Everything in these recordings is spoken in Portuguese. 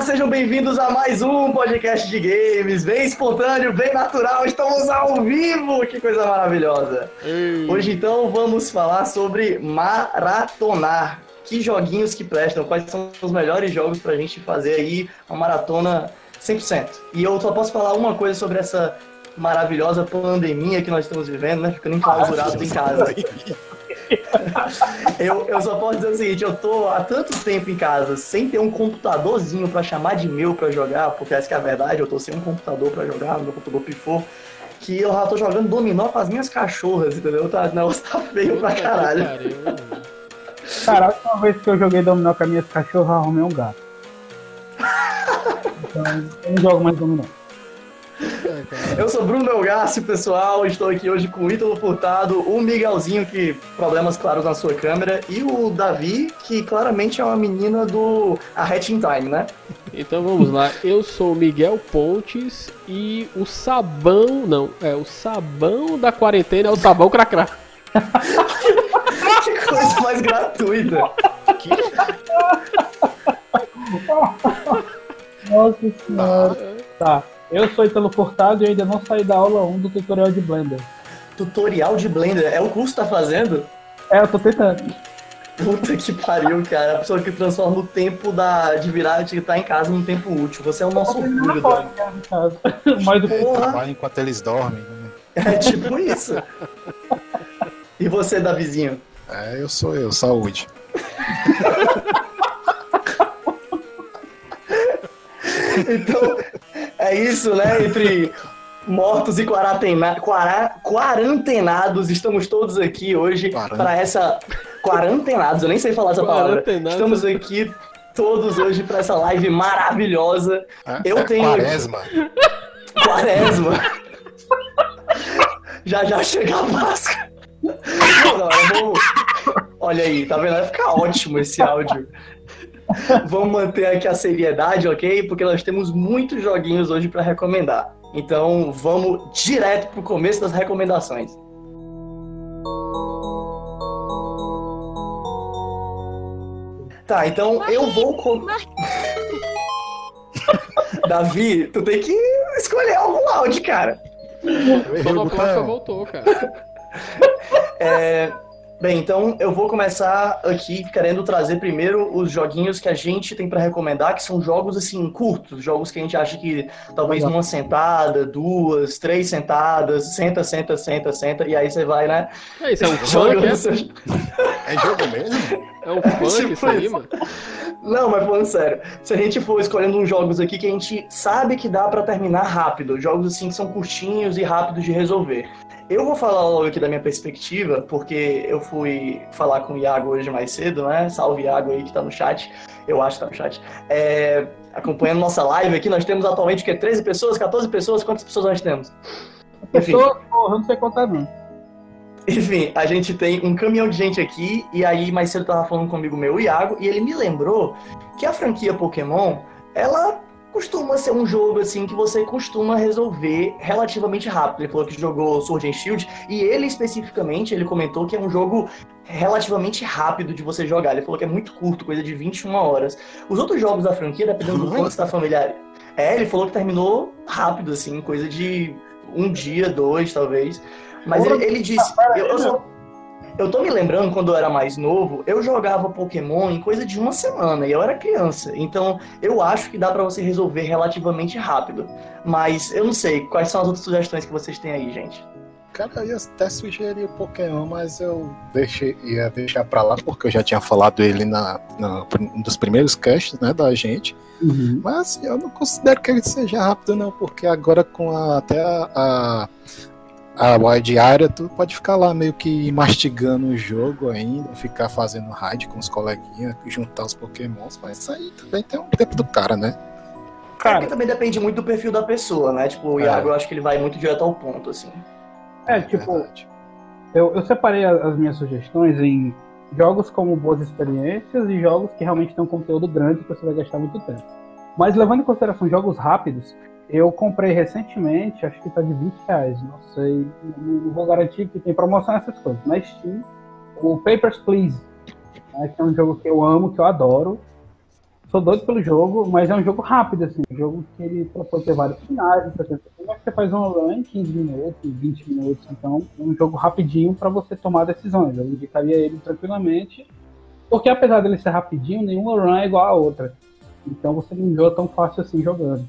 Olá, sejam bem-vindos a mais um podcast de games, bem espontâneo, bem natural, estamos ao vivo, que coisa maravilhosa. Ei. Hoje então vamos falar sobre maratonar, que joguinhos que prestam, quais são os melhores jogos pra gente fazer aí uma maratona 100%. E eu só posso falar uma coisa sobre essa maravilhosa pandemia que nós estamos vivendo, né, ficando enclausurados em casa. Eu, eu só posso dizer o seguinte, eu tô há tanto tempo em casa sem ter um computadorzinho pra chamar de meu pra jogar, porque essa que é a verdade, eu tô sem um computador pra jogar, meu computador pifou, que eu já tô jogando dominó com as minhas cachorras, entendeu? Tá, o negócio tá feio pra caralho. Cara, a última vez que eu joguei dominó com as minhas cachorras, eu arrumei um gato. Então, eu não jogo mais dominó. Eu sou Bruno Belgassi, pessoal, estou aqui hoje com o Ítalo Furtado, o Miguelzinho, que problemas claros na sua câmera, e o Davi, que claramente é uma menina do A Hatch in Time, né? Então vamos lá, eu sou o Miguel Pontes e o sabão, não, é o sabão da quarentena é o sabão cracrá. Que coisa mais gratuita. Nossa senhora. Tá. Eu sou Italo Furtado e ainda não saí da aula 1 do tutorial de Blender. Tutorial de Blender, é o curso que tá fazendo? É, eu tô tentando. Puta que pariu, cara. A pessoa que transforma o tempo da, de virar de estar em casa num tempo útil. Você é o nosso orgulho, né, no caso. Mais do que Trabalha enquanto eles dormem. né? é tipo isso. E você, Davizinho? É, eu sou eu, saúde. Então, é isso, né? Entre mortos e quarantena, quara- quarantenados, estamos todos aqui hoje para essa. Quarantenados, eu nem sei falar essa palavra. Quarantenados. Estamos aqui todos hoje para essa live maravilhosa. É, Eu é tenho- Quaresma. Quaresma. já já chega a Páscoa. Não, eu vou- Olha aí, tá vendo? Vai ficar ótimo esse áudio. Vamos manter aqui a seriedade, ok? Porque nós temos muitos joguinhos hoje pra recomendar. Então vamos direto pro começo das recomendações. Tá, então eu vou. com- Davi, tu tem que escolher algum áudio, cara. O Sonoplasta voltou, cara. É, bem, então eu vou começar aqui querendo trazer primeiro os joguinhos que a gente tem pra recomendar, que são jogos assim curtos, jogos que a gente acha que talvez numa sentada, duas, três sentadas, senta, senta, senta, senta, e aí você vai, né? É isso, é um funk, é? seu- É jogo mesmo? É um funk Tipo isso aí, mano. Não, mas falando sério, se a gente for escolhendo uns jogos aqui que a gente sabe que dá pra terminar rápido, jogos assim que são curtinhos e rápidos de resolver. Eu vou falar logo aqui da minha perspectiva, porque eu fui falar com o Iago hoje mais cedo, né? Salve Iago aí que tá no chat. Eu acho que tá no chat. É, acompanhando nossa live aqui, nós temos atualmente o quê? 13 pessoas, 14 pessoas? Quantas pessoas nós temos? Enfim. Pessoa, porra, não sei contar não. Enfim, a gente tem um caminhão de gente aqui, e aí mais cedo eu tava falando comigo meu, o Iago, e ele me lembrou que a franquia Pokémon, ela costuma ser um jogo assim que você costuma resolver relativamente rápido. Ele falou que jogou Sword and Shield, e ele especificamente, ele comentou que é um jogo relativamente rápido de você jogar. Ele falou que é muito curto, coisa de 21 horas. Os outros jogos da franquia, dependendo do quanto você tá familiar. É, ele falou que terminou rápido, assim, coisa de um dia, dois, talvez. Mas ele, ele disse. Eu, eu, só- eu tô me lembrando quando eu era mais novo, eu jogava Pokémon em coisa de uma semana e eu era criança. Então eu acho que dá pra você resolver relativamente rápido. Mas eu não sei, quais são as outras sugestões que vocês têm aí, gente? Cara, eu ia até sugerir o Pokémon, mas eu deixei, ia deixar pra lá, porque eu já tinha falado ele na, na um dos primeiros casts, né, da gente. Uhum. Mas eu não considero que ele seja rápido, não, porque agora com a- até a, a, a wide area, tu pode ficar lá meio que mastigando o jogo ainda, ficar fazendo raid com os coleguinhas, juntar os pokémons, mas isso aí também tem um tempo do cara, né? É Cara, que também depende muito do perfil da pessoa, né? Tipo, o É. Iago, eu acho que ele vai muito direto ao ponto, assim. é, tipo, verdade. eu, eu separei as minhas sugestões em jogos como boas experiências e jogos que realmente têm um conteúdo grande que você vai gastar muito tempo. Mas levando em consideração jogos rápidos, eu comprei recentemente, acho que tá de 20 reais, não sei, não, vou garantir que tem promoção essas coisas, mas Steam, o Papers, Please, né, que é um jogo que eu amo, que eu adoro. sou doido pelo jogo, mas é um jogo rápido, assim. Um jogo que ele propõe ter vários finais, é que você faz um run em 15 minutos, 20 minutos? Então, é um jogo rapidinho para você tomar decisões. Eu indicaria ele tranquilamente, porque apesar dele ser rapidinho, nenhuma run é igual a outra. Então você não joga tão fácil assim jogando.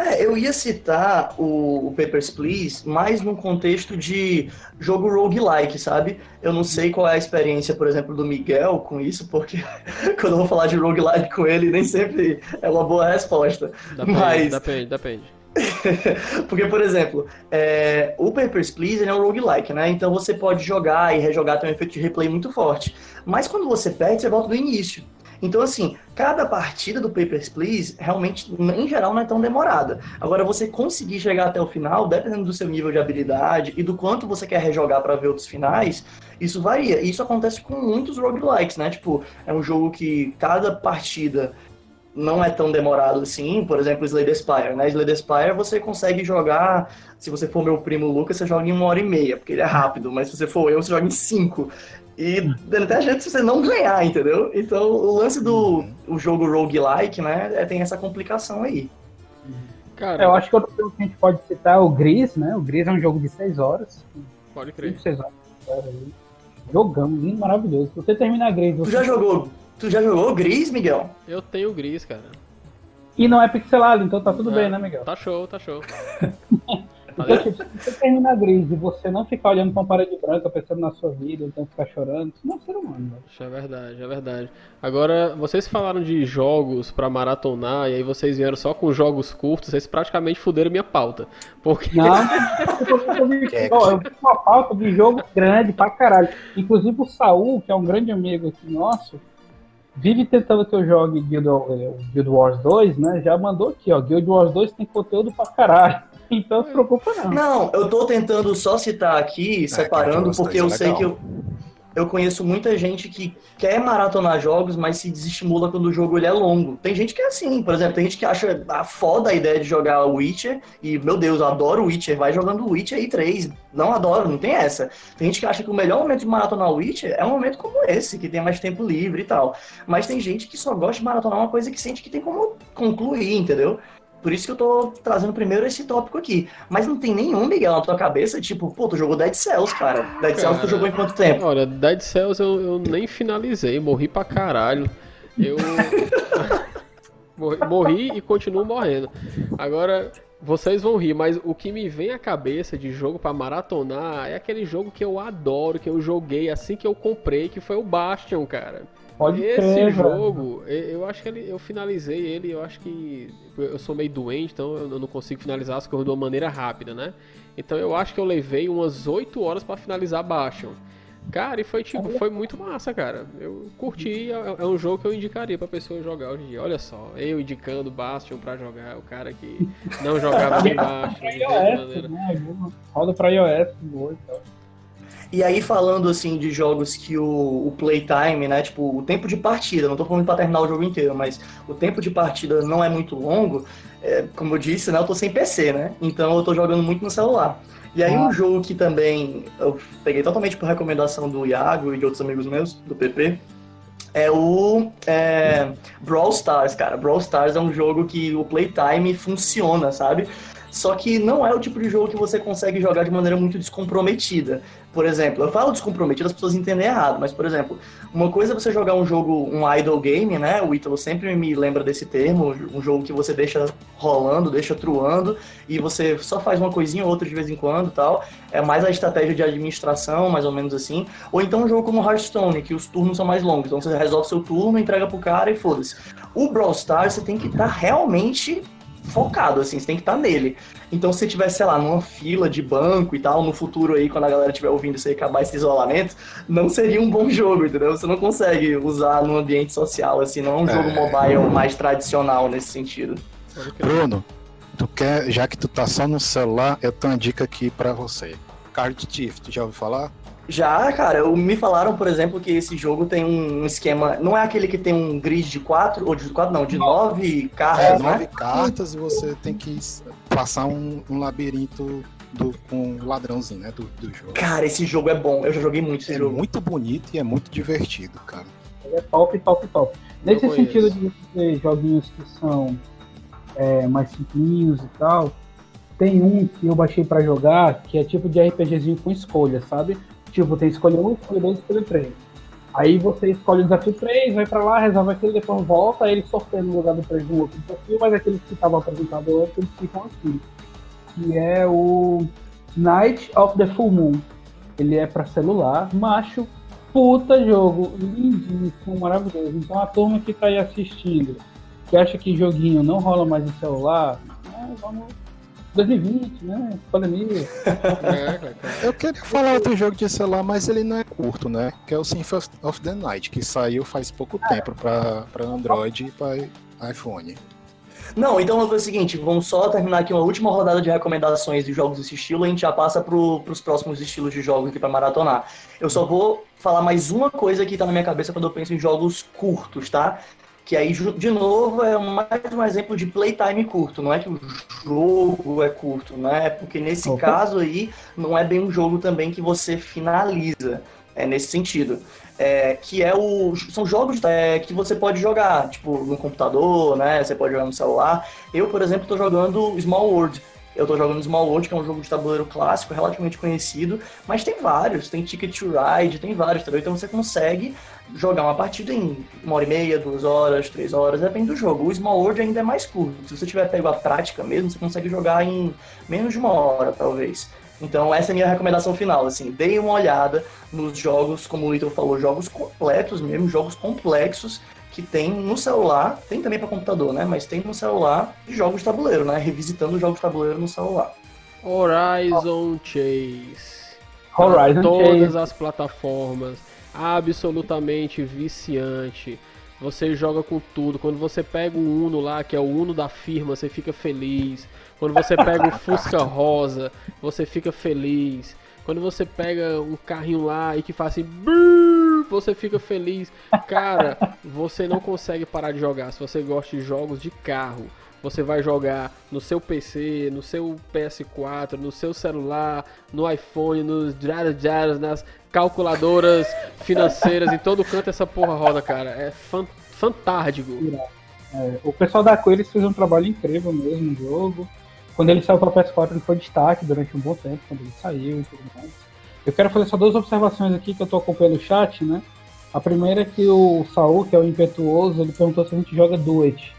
É, eu ia citar o, o, Papers, Please mais num contexto de jogo roguelike, sabe? Eu não sei qual é a experiência, por exemplo, do Miguel com isso, porque quando eu vou falar de roguelike com ele, nem sempre é uma boa resposta. Depende, Mas... depende, depende. porque, por exemplo, é, o Papers, Please é um roguelike, né? Então você pode jogar e rejogar, tem um efeito de replay muito forte. Mas quando você perde, você volta do início. Então, assim, cada partida do Papers, Please, realmente, em geral, não é tão demorada. Agora, você conseguir chegar até o final, dependendo do seu nível de habilidade e do quanto você quer rejogar para ver outros finais, isso varia. E isso acontece com muitos roguelikes, né? Tipo, é um jogo que cada partida não é tão demorado assim, por exemplo, Slay Spire, né? Slay Spire você consegue jogar, se você for meu primo Lucas, você joga em uma hora e meia, porque ele é rápido, mas se você for eu, você joga em cinco. E até a gente você não ganhar, entendeu? Então o lance do uhum. o jogo roguelike, né, é, tem essa complicação aí. Cara, eu acho que outro jogo que a gente pode citar é o Gris, né? O Gris é um jogo de 6 horas. Pode crer. 6 horas. Jogamos, lindo, maravilhoso. Se você terminar Gris. Tu já jogou? Tu já jogou Gris, Miguel? Eu tenho Gris, cara. E não é pixelado, então tá tudo é, bem, né, Miguel? Tá show, tá show. Então, tipo, se você termina gris e você não ficar olhando pra uma parede branca, pensando na sua vida, então ficar chorando, isso não é ser humano. Isso é verdade, é verdade. Agora, vocês falaram de jogos pra maratonar, e aí vocês vieram só com jogos curtos, vocês praticamente fuderam minha pauta. Porque... Não, eu vi uma pauta de jogo grande pra caralho. Inclusive o Saul, que é um grande amigo aqui nosso, vive tentando que eu jogue Guild, eh, Guild Wars 2, né? Já mandou aqui, ó. Guild Wars 2 tem conteúdo pra caralho. Então se preocupa não. Não, eu tô tentando só citar aqui, é, separando, porque eu é sei que eu, eu conheço muita gente que quer maratonar jogos, mas se desestimula quando o jogo ele é longo. Tem gente que é assim, por exemplo, tem gente que acha a foda a ideia de jogar Witcher, e meu Deus, eu adoro Witcher, vai jogando Witcher aí 3. Não adoro, não tem essa. Tem gente que acha que o melhor momento de maratonar Witcher é um momento como esse, que tem mais tempo livre e tal. Mas tem gente que só gosta de maratonar uma coisa que sente que tem como concluir, entendeu? Por isso que eu tô trazendo primeiro esse tópico aqui. Mas não tem nenhum, Miguel, na tua cabeça, tipo, pô, tu jogou Dead Cells, cara. Dead cara, Cells tu jogou em quanto tempo? Olha, Dead Cells eu, eu nem finalizei, morri pra caralho. Eu. morri, morri e continuo morrendo. Agora, vocês vão rir, mas o que me vem à cabeça de jogo para maratonar é aquele jogo que eu adoro, que eu joguei assim que eu comprei, que foi o Bastion, cara. Pode Esse jogo, eu acho que ele, eu finalizei ele, eu acho que eu sou meio doente, então eu não consigo finalizar as coisas de uma maneira rápida, né? Então eu acho que eu levei umas 8 horas para finalizar Bastion. Cara, e foi tipo, foi muito massa, cara. Eu curti, é, é um jogo que eu indicaria pra pessoa jogar hoje em dia. Olha só, eu indicando Bastion pra jogar, o cara que não jogava nem Bastion. iOS, né? Roda pra iOS, boa e tal. E aí, falando assim de jogos que o, o playtime, né? Tipo, o tempo de partida, não tô falando pra terminar o jogo inteiro, mas o tempo de partida não é muito longo. É, como eu disse, né? Eu tô sem PC, né? Então eu tô jogando muito no celular. E aí, ah. um jogo que também eu peguei totalmente por recomendação do Iago e de outros amigos meus, do PP, é o é, Brawl Stars, cara. Brawl Stars é um jogo que o playtime funciona, sabe? Só que não é o tipo de jogo que você consegue jogar de maneira muito descomprometida. Por exemplo, eu falo descomprometido, as pessoas entendem errado, mas, por exemplo, uma coisa é você jogar um jogo, um idle game, né? O Ítalo sempre me lembra desse termo, um jogo que você deixa rolando, deixa truando, e você só faz uma coisinha ou outra de vez em quando tal. É mais a estratégia de administração, mais ou menos assim. Ou então um jogo como Hearthstone, que os turnos são mais longos. Então você resolve seu turno, entrega pro cara e foda-se. O Brawl Stars, você tem que estar tá realmente focado, assim, você tem que estar tá nele. Então, se você tiver, sei lá, numa fila de banco e tal, no futuro aí, quando a galera estiver ouvindo isso aí acabar esse isolamento, não seria um bom jogo, entendeu? Você não consegue usar no ambiente social, assim, não é um é... jogo mobile mais tradicional nesse sentido. Bruno, tu quer, já que tu tá só no celular, eu tenho uma dica aqui para você. Card Thief, tu já ouviu falar? Já, cara, me falaram, por exemplo, que esse jogo tem um esquema. Não é aquele que tem um grid de quatro, ou de quatro, não, de nove cartas, é, né? Nove cartas e você tem que passar um, um labirinto do, com um ladrãozinho, né? Do, do jogo. Cara, esse jogo é bom. Eu já joguei muito esse é jogo. É muito bonito e é muito divertido, cara. Ele é top, top, top. Nesse sentido de ter joguinhos que são é, mais simplinhos e tal, tem um que eu baixei para jogar que é tipo de RPGzinho com escolha, sabe? Tipo, tem escolha 1, escolha 2, escolha 3. Aí você escolhe o desafio 3, vai pra lá, resolve aquilo, depois volta, aí ele sorteia no lugar do 3 um outro desafio, mas aqueles que estavam apresentados antes, eles ficam aqui. Que é o Night of the Full Moon. Ele é para celular, macho, puta jogo, lindíssimo, maravilhoso. Então a turma que tá aí assistindo, que acha que joguinho não rola mais no celular, né, vamos 2020, né? Pandemia. É, eu queria falar outro jogo de celular, mas ele não é curto, né? Que é o Symphony of the Night, que saiu faz pouco tempo para Android e para iPhone. Não, então vamos fazer o seguinte, vamos só terminar aqui uma última rodada de recomendações de jogos desse estilo, a gente já passa para os próximos estilos de jogos aqui para maratonar. Eu só vou falar mais uma coisa que está na minha cabeça quando eu penso em jogos curtos, tá? Que aí, de novo, é mais um exemplo de playtime curto. Não é que o jogo é curto, né? Porque nesse Opa. caso aí, não é bem um jogo também que você finaliza. É nesse sentido. É, que é o. São jogos é, que você pode jogar, tipo, no computador, né? Você pode jogar no celular. Eu, por exemplo, estou jogando Small World. Eu tô jogando Small World, que é um jogo de tabuleiro clássico, relativamente conhecido, mas tem vários, tem Ticket to Ride, tem vários, entendeu? Então você consegue jogar uma partida em uma hora e meia, duas horas, três horas, depende do jogo. O Small World ainda é mais curto. Se você tiver pego a prática mesmo, você consegue jogar em menos de uma hora, talvez. Então essa é a minha recomendação final, assim, deem uma olhada nos jogos, como o Little falou, jogos completos mesmo, jogos complexos que tem no celular, tem também para computador, né? Mas tem no celular jogos de tabuleiro, né? Revisitando jogos de tabuleiro no celular. Horizon Chase. Horizon todas Chase. as plataformas absolutamente viciante. Você joga com tudo. Quando você pega o Uno lá, que é o Uno da firma, você fica feliz. Quando você pega o Fusca Rosa, você fica feliz. Quando você pega um carrinho lá e que faz assim, você fica feliz. Cara, você não consegue parar de jogar. Se você gosta de jogos de carro, você vai jogar no seu PC, no seu PS4, no seu celular, no iPhone, nos nas calculadoras financeiras, em todo canto essa porra roda, cara. É fan fantástico. É, o pessoal da Coelho fez um trabalho incrível mesmo no jogo. Quando ele saiu para o PS4, ele foi destaque durante um bom tempo, quando ele saiu e tudo mais. Eu quero fazer só duas observações aqui que eu estou acompanhando o chat, né? A primeira é que o Saul, que é o impetuoso, ele perguntou se a gente joga Duet.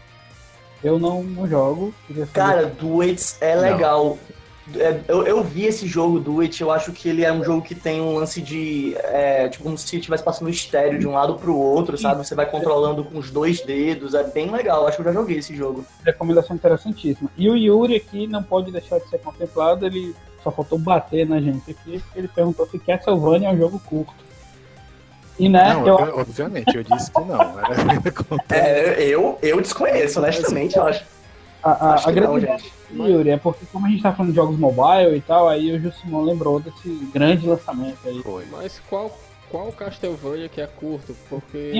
Eu não, não jogo. Cara, Duets é legal. É, eu, eu vi esse jogo do It, eu acho que ele é um jogo que tem um lance de. É, tipo, como se estivesse passando estéreo de um lado pro outro, sabe? Você vai controlando com os dois dedos, é bem legal. Acho que eu já joguei esse jogo. Recomendação interessantíssima. E o Yuri aqui não pode deixar de ser contemplado, ele só faltou bater na gente aqui, ele perguntou se Castlevania é um jogo curto. E, né, não, eu... obviamente, eu disse que não. é, eu, eu desconheço, honestamente, eu acho. A, a, a grande não, Yuri, é porque como a gente tá falando de jogos mobile e tal, aí o Jusimon lembrou desse grande lançamento aí. Foi. Mas qual, qual Castlevania que é curto? Porque.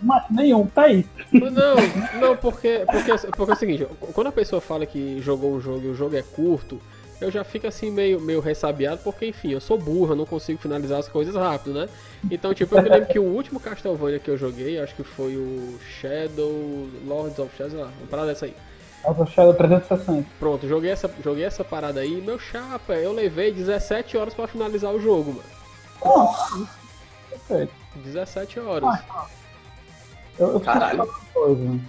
Mas nenhum, tá aí. Não, não, porque, porque, porque é o seguinte, quando a pessoa fala que jogou um jogo e o jogo é curto, eu já fico assim meio, meio ressabiado, porque enfim, eu sou burro, eu não consigo finalizar as coisas rápido, né? Então, tipo, eu me lembro que o último Castlevania que eu joguei, acho que foi o Shadow Lords of Shadow, uma parada dessa aí. Alpha Shadow 360. Pronto, joguei essa, joguei essa parada aí. Meu chapa, eu levei 17 horas pra finalizar o jogo, mano. Nossa, perfeito. 17 horas. Ah, eu, eu Caralho. Coisa.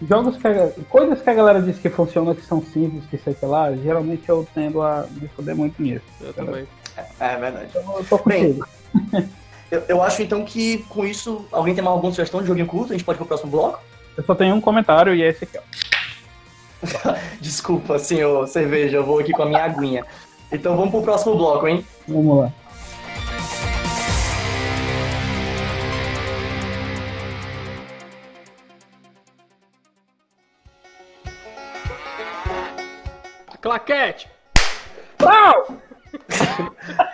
Jogos que a, coisas que a galera diz que funcionam, que são simples, que sei que lá, geralmente eu tendo a me foder muito nisso. Eu também. É, é verdade. Eu, eu tô Bem, eu, eu acho então que com isso, alguém tem mais alguma sugestão de joguinho curto? A gente pode ir pro próximo bloco? Eu só tenho um comentário e é esse aqui, ó. Desculpa, senhor cerveja, eu vou aqui com a minha aguinha. Então vamos pro próximo bloco, hein? Vamos lá. Claquete! Pau!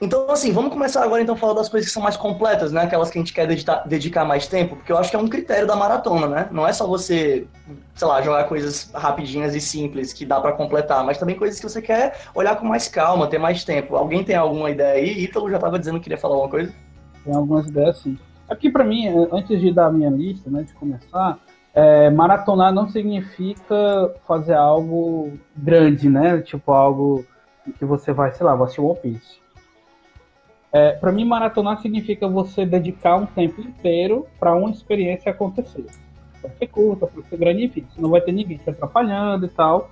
Então, assim, vamos começar agora então a falar das coisas que são mais completas, né? Aquelas que a gente quer dedicar, dedicar mais tempo, porque eu acho que é um critério da maratona, né? Não é só você, sei lá, jogar coisas rapidinhas e simples que dá para completar, mas também coisas que você quer olhar com mais calma, ter mais tempo. Alguém tem alguma ideia aí? Ítalo já tava dizendo que queria falar alguma coisa? Tem algumas ideias sim. Aqui para mim, antes de dar a minha lista, né, de começar, é, maratonar não significa fazer algo grande, né? Tipo algo que você vai, sei lá, vai assistir One Piece. É, para mim, maratonar significa você dedicar um tempo inteiro para uma experiência acontecer. Pode ser curta, pode ser grande, enfim. Não vai ter ninguém te atrapalhando e tal,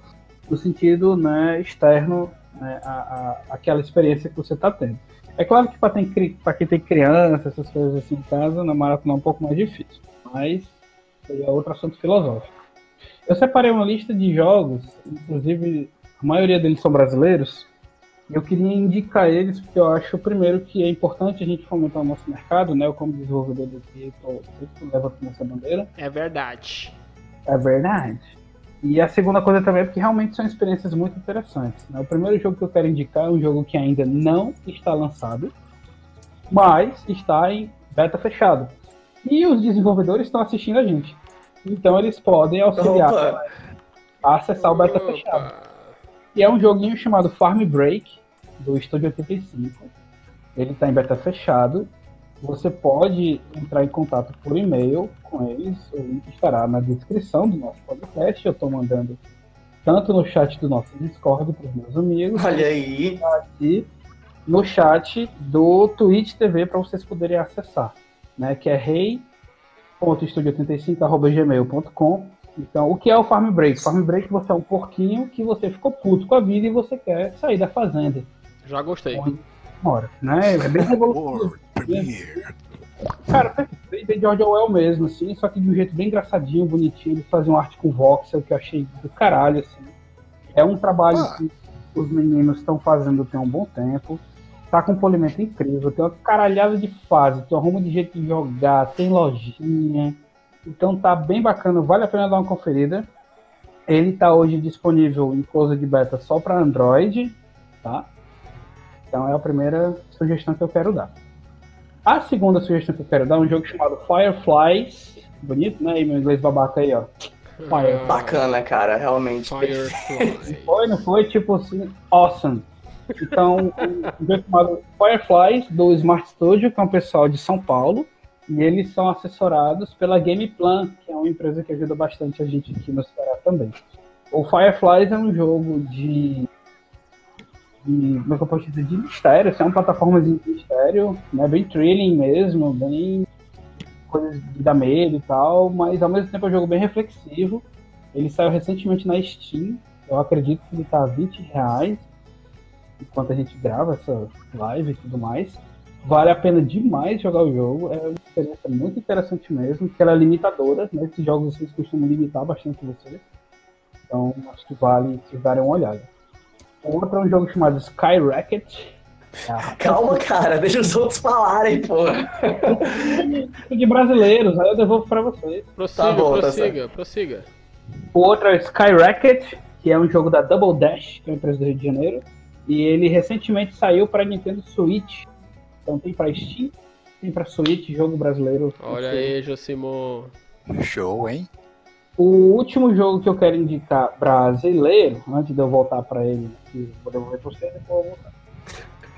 no sentido né, externo né, a, a, aquela experiência que você está tendo. É claro que para quem tem criança, essas coisas assim em casa, na maratona é um pouco mais difícil. Mas é outro assunto filosófico. Eu separei uma lista de jogos, inclusive a maioria deles são brasileiros, eu queria indicar eles porque eu acho, primeiro, que é importante a gente fomentar o nosso mercado, né? Eu, como desenvolvedor do que sempre levo essa bandeira. É verdade. É verdade. E a segunda coisa também é porque realmente são experiências muito interessantes. Né? O primeiro jogo que eu quero indicar é um jogo que ainda não está lançado, mas está em beta fechado. E os desenvolvedores estão assistindo a gente. Então eles podem auxiliar a acessar o beta Opa. fechado. E é um joguinho chamado Farm Break, do Estúdio 85. Ele está em beta fechado. Você pode entrar em contato por e-mail com eles. O link estará na descrição do nosso podcast. Eu estou mandando tanto no chat do nosso Discord para os meus amigos. Olha aí. E no chat do Twitch TV para vocês poderem acessar. Né, que é rei.studio85.gmail.com então, o que é o Farm Break? Farm Break você é um porquinho que você ficou puto com a vida e você quer sair da fazenda. Já gostei. Mora, né? É bem revolutivo. Cara, bem George Orwell mesmo, assim, só que de um jeito bem engraçadinho, bonitinho. Eles faziam arte com voxel que eu achei do caralho, assim. É um trabalho ah. que os meninos estão fazendo tem um bom tempo. Tá com um polimento incrível, tem uma caralhada de fase, tem um rumo de jeito de jogar, tem lojinha então tá bem bacana, vale a pena dar uma conferida. Ele tá hoje disponível em coisa de beta só para Android, tá? Então é a primeira sugestão que eu quero dar. A segunda sugestão que eu quero dar é um jogo chamado Fireflies. Bonito, né? E meu inglês babaca aí, ó. Fire. Bacana, cara, realmente. Fireflies. Foi, não foi? Tipo assim, awesome. Então, um jogo chamado Fireflies, do Smart Studio, que é um pessoal de São Paulo. E eles são assessorados pela Gameplan, que é uma empresa que ajuda bastante a gente aqui no Ceará também. O Fireflies é um jogo de. como é que eu posso dizer? De mistério, assim, é uma plataforma de mistério, né? bem thrilling mesmo, bem. coisas de medo e tal, mas ao mesmo tempo é um jogo bem reflexivo. Ele saiu recentemente na Steam, eu acredito que ele tá a 20 reais enquanto a gente grava essa live e tudo mais. Vale a pena demais jogar o jogo. É uma experiência muito interessante mesmo, porque ela é limitadora. Né? Esses jogos vocês costumam limitar bastante você. Então acho que vale vocês darem uma olhada. O outro é um jogo chamado Skyrocket. Ah, Calma, cara, deixa os outros falarem, pô. de brasileiros, aí eu devolvo pra vocês. Prossiga, tá bom, tá prossiga, tá prossiga. O outro é Skyrocket, que é um jogo da Double Dash, que é uma empresa do Rio de Janeiro. E ele recentemente saiu para Nintendo Switch. Então tem pra Steam, tem pra Switch, jogo brasileiro. Olha aí, Josimon. Show, hein? O último jogo que eu quero indicar brasileiro, antes de eu voltar para ele, que vou devolver pra você, depois eu vou voltar.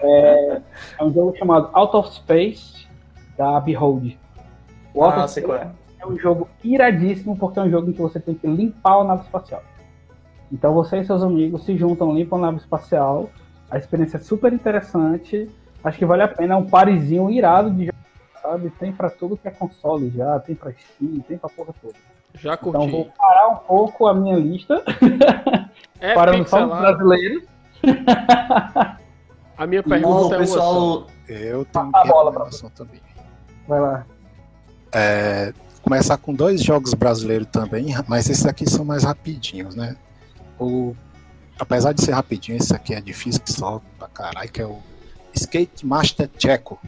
É, é, um jogo chamado Out of Space, da Behold. O Out ah, of Space é. é um jogo iradíssimo, porque é um jogo em que você tem que limpar a nave espacial. Então você e seus amigos se juntam, limpam a nave espacial. A experiência é super interessante acho que vale a pena. É um parezinho irado de jogo, sabe? Tem pra tudo que é console já, tem pra Steam, tem pra porra toda. Já curti. Então vou parar um pouco a minha lista. É Parando só os brasileiros. a minha pergunta é pessoal... Eu tenho a bola pra também. Vai lá. É, começar com dois jogos brasileiros também, mas esses aqui são mais rapidinhos, né? O, apesar de ser rapidinho, esse aqui é difícil que só pra caralho, que é o Skate Master Checo.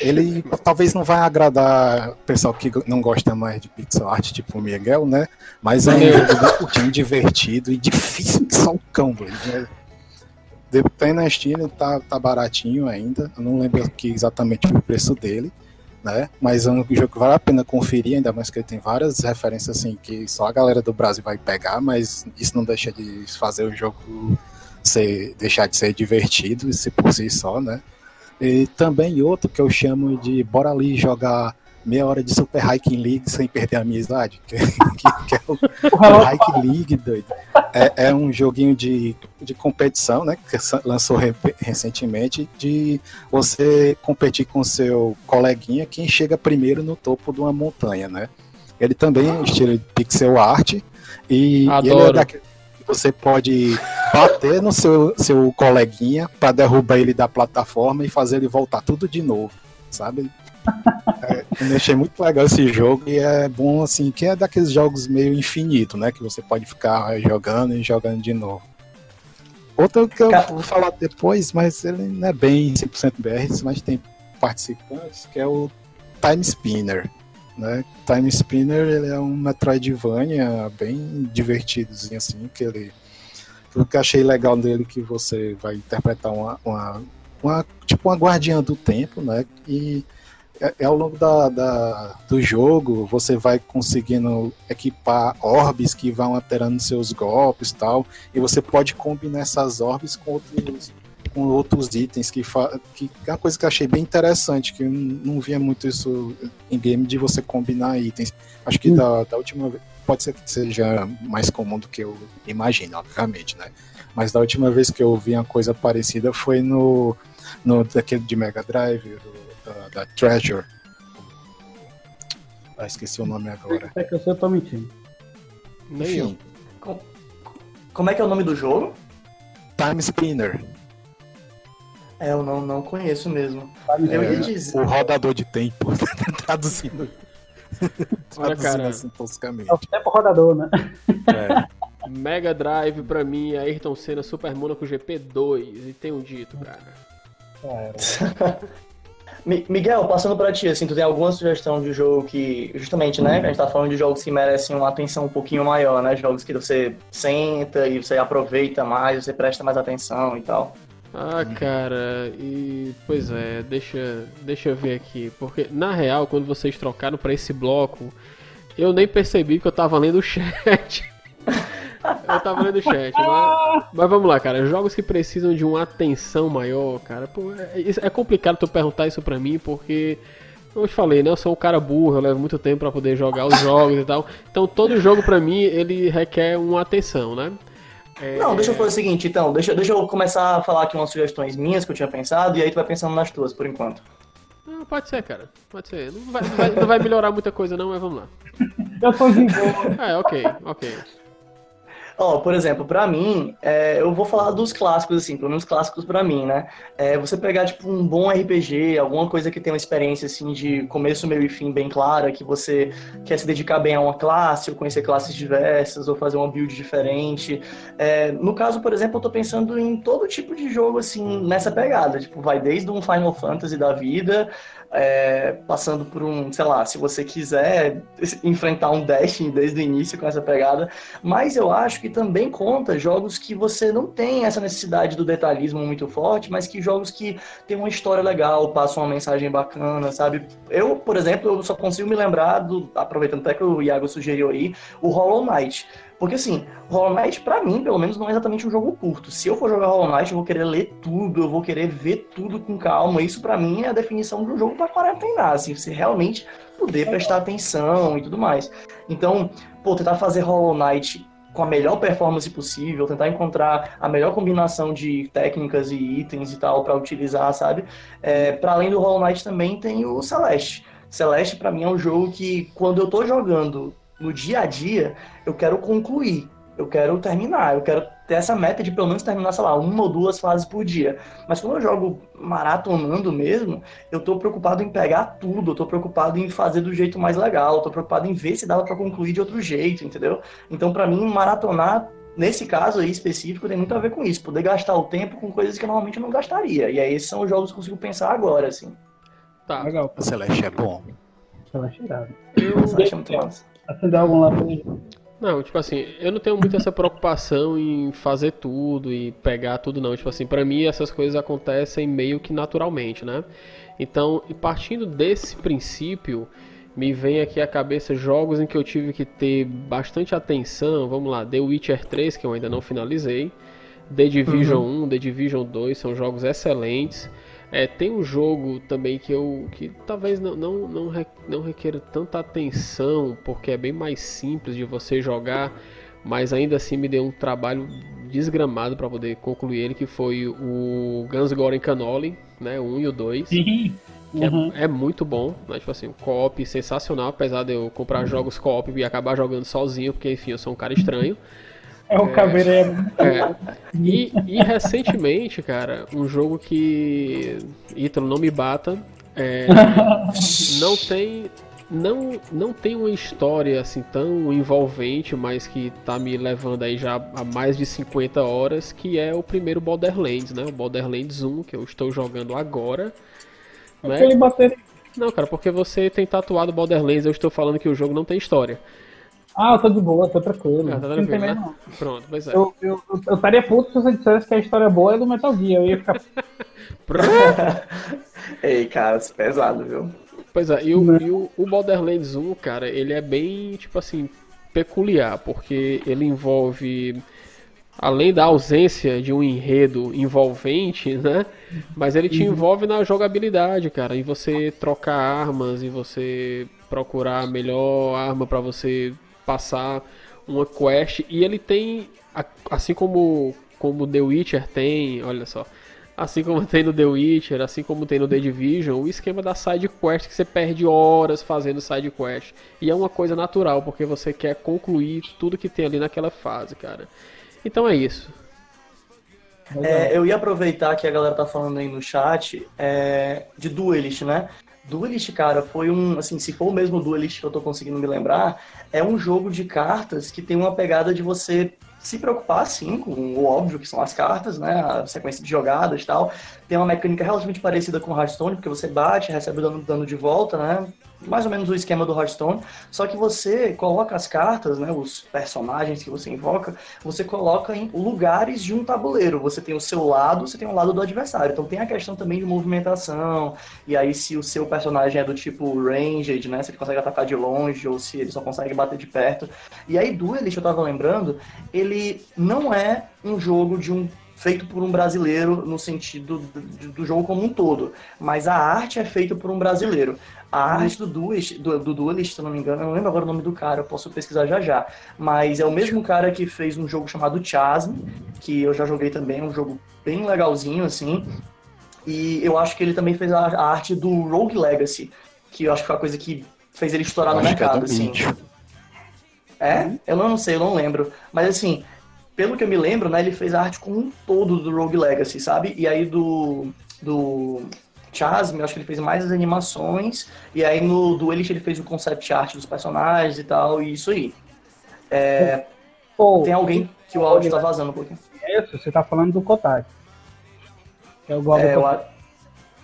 Ele talvez não vai agradar o pessoal que não gosta mais de pixel art, tipo o Miguel, né? Mas é um jogo curtinho, divertido e difícil que só o cão, né? Tem na Steam, tá, tá baratinho ainda. Eu não lembro aqui exatamente o preço dele, né? Mas é um jogo que vale a pena conferir, ainda mais que ele tem várias referências assim que só a galera do Brasil vai pegar, mas isso não deixa de fazer o jogo ser, deixar de ser divertido se por si só, né? E também outro que eu chamo de bora ali jogar meia hora de Super Hiking League sem perder a amizade, que, que, que é o, o Hiking League, doido. É, é, um joguinho de, de competição, né, que lançou re, recentemente, de você competir com seu coleguinha, quem chega primeiro no topo de uma montanha, né. Ele também é um estilo de pixel art, e, e ele é daquele você pode bater no seu, seu coleguinha para derrubar ele da plataforma e fazer ele voltar tudo de novo, sabe? É, eu achei muito legal esse jogo e é bom assim, que é daqueles jogos meio infinito, né? Que você pode ficar jogando e jogando de novo. Outro que eu vou falar depois, mas ele não é bem 100% BR, mas tem participantes, que é o Time Spinner. Né? Time Spinner ele é um Metroidvania bem divertidozinho assim, que ele o que eu achei legal dele é que você vai interpretar uma, uma, uma tipo uma guardiã do tempo, né? E é, é, ao longo da, da, do jogo você vai conseguindo equipar orbes que vão alterando seus golpes tal, e você pode combinar essas orbes com outros, com outros itens, que, que é uma coisa que eu achei bem interessante, que eu não via muito isso em game de você combinar itens. Acho que hum. da, da última vez, pode ser que seja mais comum do que eu imagino, obviamente, né? Mas da última vez que eu vi uma coisa parecida foi no, no daquele de Mega Drive, do, da, da Treasure. Ah, esqueci o nome agora. É que eu sei, eu tô mentindo. Enfim. Como, como é que é o nome do jogo? Time Spinner. É, eu não, não conheço mesmo. É, eu ia dizer. O rodador de tempo, traduzindo. Olha, cara. Assim, toscamente. É o tempo rodador, né? É. Mega Drive pra mim, Ayrton Senna Super Monaco GP2. E tem um dito, cara. É, Miguel, passando para ti, assim, tu tem alguma sugestão de jogo que, justamente, né, a gente tá falando de jogos que merecem uma atenção um pouquinho maior, né, jogos que você senta e você aproveita mais, você presta mais atenção e tal. Ah, cara, e pois é, deixa, deixa eu ver aqui, porque na real, quando vocês trocaram para esse bloco, eu nem percebi que eu tava lendo o chat. Eu tava lendo o chat, mas, mas, vamos lá, cara. Jogos que precisam de uma atenção maior, cara. Pô, é, é complicado tu perguntar isso pra mim, porque. Como eu te falei, né? Eu sou um cara burro, eu levo muito tempo para poder jogar os jogos e tal. Então todo jogo pra mim, ele requer uma atenção, né? É... Não, deixa eu fazer o seguinte, então. Deixa, deixa eu começar a falar aqui umas sugestões minhas que eu tinha pensado, e aí tu vai pensando nas tuas, por enquanto. Não, pode ser, cara. Pode ser. Não vai, não vai, não vai melhorar muita coisa, não, mas vamos lá. Eu tô de boa. É, ok, ok. Ó, oh, por exemplo, para mim, é, eu vou falar dos clássicos, assim, pelo menos clássicos para mim, né? É, você pegar, tipo, um bom RPG, alguma coisa que tenha uma experiência, assim, de começo, meio e fim bem clara, que você quer se dedicar bem a uma classe, ou conhecer classes diversas, ou fazer uma build diferente. É, no caso, por exemplo, eu tô pensando em todo tipo de jogo, assim, nessa pegada. Tipo, vai desde um Final Fantasy da vida é, passando por um, sei lá, se você quiser enfrentar um Destiny desde o início com essa pegada, mas eu acho que também conta jogos que você não tem essa necessidade do detalhismo muito forte, mas que jogos que tem uma história legal, passam uma mensagem bacana, sabe? Eu, por exemplo, eu só consigo me lembrar do, aproveitando até que o Iago sugeriu aí, o Hollow Knight. Porque assim, Hollow Knight, pra mim, pelo menos, não é exatamente um jogo curto. Se eu for jogar Hollow Knight, eu vou querer ler tudo, eu vou querer ver tudo com calma. Isso, para mim, é a definição de um jogo para quarentenar, assim, você realmente poder prestar atenção e tudo mais. Então, pô, tentar fazer Hollow Knight com a melhor performance possível, tentar encontrar a melhor combinação de técnicas e itens e tal para utilizar, sabe? É, para além do Hollow Knight também tem o Celeste. Celeste para mim é um jogo que quando eu tô jogando no dia a dia, eu quero concluir, eu quero terminar, eu quero ter essa meta de pelo menos terminar, sei lá, uma ou duas fases por dia. Mas quando eu jogo maratonando mesmo, eu tô preocupado em pegar tudo, eu tô preocupado em fazer do jeito mais legal, eu tô preocupado em ver se dava para concluir de outro jeito, entendeu? Então, para mim, maratonar nesse caso aí específico tem muito a ver com isso, poder gastar o tempo com coisas que eu normalmente não gastaria. E aí esses são os jogos que eu consigo pensar agora, assim. Tá. Legal. O Celeste é bom. Celeste é irado. Eu... Celeste é muito massa. Acender algum lá pra mim. Não, tipo assim, eu não tenho muito essa preocupação em fazer tudo e pegar tudo, não. Tipo assim, para mim essas coisas acontecem meio que naturalmente, né? Então, partindo desse princípio, me vem aqui à cabeça jogos em que eu tive que ter bastante atenção. Vamos lá, The Witcher 3, que eu ainda não finalizei. The Division uhum. 1, The Division 2 são jogos excelentes. É, tem um jogo também que eu que talvez não, não, não, re, não requeira tanta atenção, porque é bem mais simples de você jogar, mas ainda assim me deu um trabalho desgramado para poder concluir ele, que foi o Guns Goren Cannoli, né, o 1 e o 2. Sim. Que Uhum. é, é muito bom, né? Tipo assim, o co-op sensacional, apesar de eu comprar jogos co-op e acabar jogando sozinho, porque enfim, eu sou um cara estranho. É o caveiro. É, e, e recentemente, cara, um jogo que. Ítalo, não me bata. é, não tem. Não, não tem uma história assim tão envolvente, mas que tá me levando aí já a mais de 50 horas, que é o primeiro Borderlands, né? O Borderlands 1, que eu estou jogando agora. Né? Aquele bater. Não, cara, porque você tem tatuado Borderlands, eu estou falando que o jogo não tem história. Ah, eu tô de boa, tô tranquilo. Ah, tá não tem tranquilo, medo, né? não. Pronto, pois é. Eu, eu, eu, eu estaria puto se você dissesse que a história boa é do Metal Gear. Eu ia ficar. Ei, cara, isso é pesado, viu? Pois é, e, o, e o, o Borderlands 1, cara, ele é bem, tipo assim, peculiar, porque ele envolve, além da ausência de um enredo envolvente, né? Mas ele te envolve na jogabilidade, cara, em você trocar armas, em você procurar a melhor arma pra você passar uma quest. E ele tem, assim como, como The Witcher tem, olha só. Assim como tem no The Witcher, assim como tem no The Division, o esquema da side quest que você perde horas fazendo side quest. E é uma coisa natural, porque você quer concluir tudo que tem ali naquela fase, cara. Então é isso. É, eu ia aproveitar que a galera tá falando aí no chat é, de Duelist, né? Duelist, cara, foi um, assim, se for o mesmo Duelist que eu tô conseguindo me lembrar, é um jogo de cartas que tem uma pegada de você se preocupar, sim, com o óbvio que são as cartas, né? A sequência de jogadas e tal. Tem uma mecânica relativamente parecida com o Hearthstone, porque você bate, recebe dano, dano de volta, né? Mais ou menos o esquema do Hearthstone. Só que você coloca as cartas, né? Os personagens que você invoca, você coloca em lugares de um tabuleiro. Você tem o seu lado, você tem o lado do adversário. Então tem a questão também de movimentação. E aí, se o seu personagem é do tipo ranged, né? Se ele consegue atacar de longe ou se ele só consegue bater de perto. E aí, Duelist, eu tava lembrando, ele não é um jogo de um feito por um brasileiro no sentido do, do jogo como um todo, mas a arte é feita por um brasileiro. A arte do Duelist, do, do Duelist, se eu não me engano, eu não lembro agora o nome do cara, eu posso pesquisar já já, mas é o mesmo cara que fez um jogo chamado Chasm, que eu já joguei também, um jogo bem legalzinho, assim, e eu acho que ele também fez a, a arte do Rogue Legacy, que eu acho que foi a coisa que fez ele estourar no Acho que é mercado, assim. É? Eu não sei, eu não lembro. Mas assim, pelo que eu me lembro, né, ele fez a arte como um todo do Rogue Legacy, sabe? E aí do. do Chasm, eu acho que ele fez mais as animações. E aí no Duelist ele fez o concept art dos personagens e tal, e isso aí. Pô, Tem alguém que o áudio tá vazando um pouquinho. Isso, você tá falando do Kotak. É o Global É, eu, a-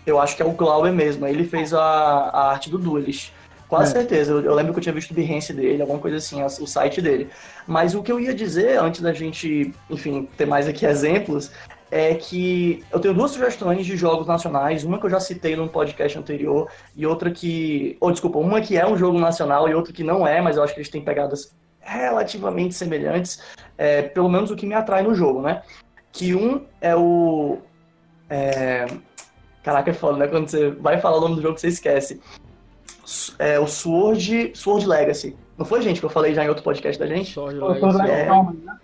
eu acho que é o Glauber mesmo. Ele fez a, a arte do Duelist. Quase É. certeza. Eu, eu lembro que eu tinha visto o Behance dele, alguma coisa assim, o site dele. Mas o que eu ia dizer, antes da gente, enfim, ter mais aqui exemplos, é que eu tenho duas sugestões de jogos nacionais. Uma que eu já citei num podcast anterior, e outra que. Ou, desculpa, uma que é um jogo nacional e outra que não é, mas eu acho que eles têm pegadas relativamente semelhantes. É, pelo menos o que me atrai no jogo, né? Que um é o. É... Caraca, é foda, né? Quando você vai falar o nome do jogo, você esquece. É o Sword, Sword Legacy. Não foi, gente, que eu falei já em outro podcast da gente? Sword Legacy. é. né?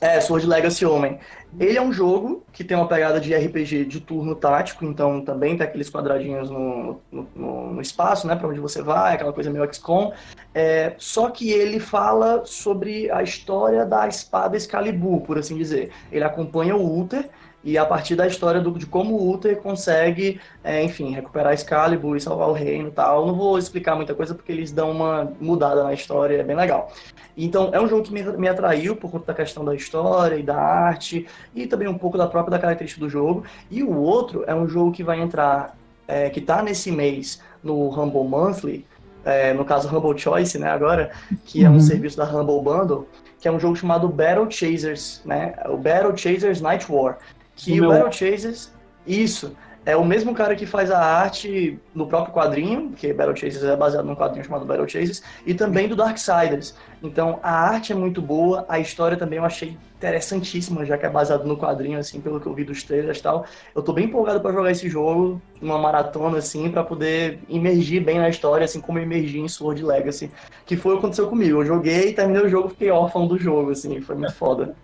É, Sword Legacy Homem. Ele é um jogo que tem uma pegada de RPG de turno tático, então também tem aqueles quadradinhos no, no, no- espaço, né, para onde você vai, aquela coisa meio XCOM. É, só que ele fala sobre a história da espada Excalibur, por assim dizer. Ele acompanha o Uther e a partir da história do- de como o Uther consegue, é, enfim, recuperar Excalibur e salvar o reino e tal. Não vou explicar muita coisa porque eles dão uma mudada na história, é bem legal. Então, é um jogo que me, me atraiu por conta da questão da história e da arte, e também um pouco da própria da característica do jogo. E o outro é um jogo que vai entrar, é, que tá nesse mês no Humble Monthly, é, no caso Humble Choice, né, agora, que é um Uhum. serviço da Humble Bundle, que é um jogo chamado Battle Chasers, né, o Battle Chasers Night War. Que o meu- Battle Chasers, isso, é o mesmo cara que faz a arte no próprio quadrinho, que Battle Chasers é baseado num quadrinho chamado Battle Chasers, e também do Darksiders. Então a arte é muito boa, a história também eu achei interessantíssima, já que é baseado no quadrinho, assim, pelo que eu vi dos trailers e tal. Eu tô bem empolgado para jogar esse jogo, numa maratona, assim, para poder imergir bem na história, assim como eu emergi em Sword Legacy, que foi o que aconteceu comigo. Eu joguei, terminei o jogo, fiquei órfão do jogo, assim, foi muito foda.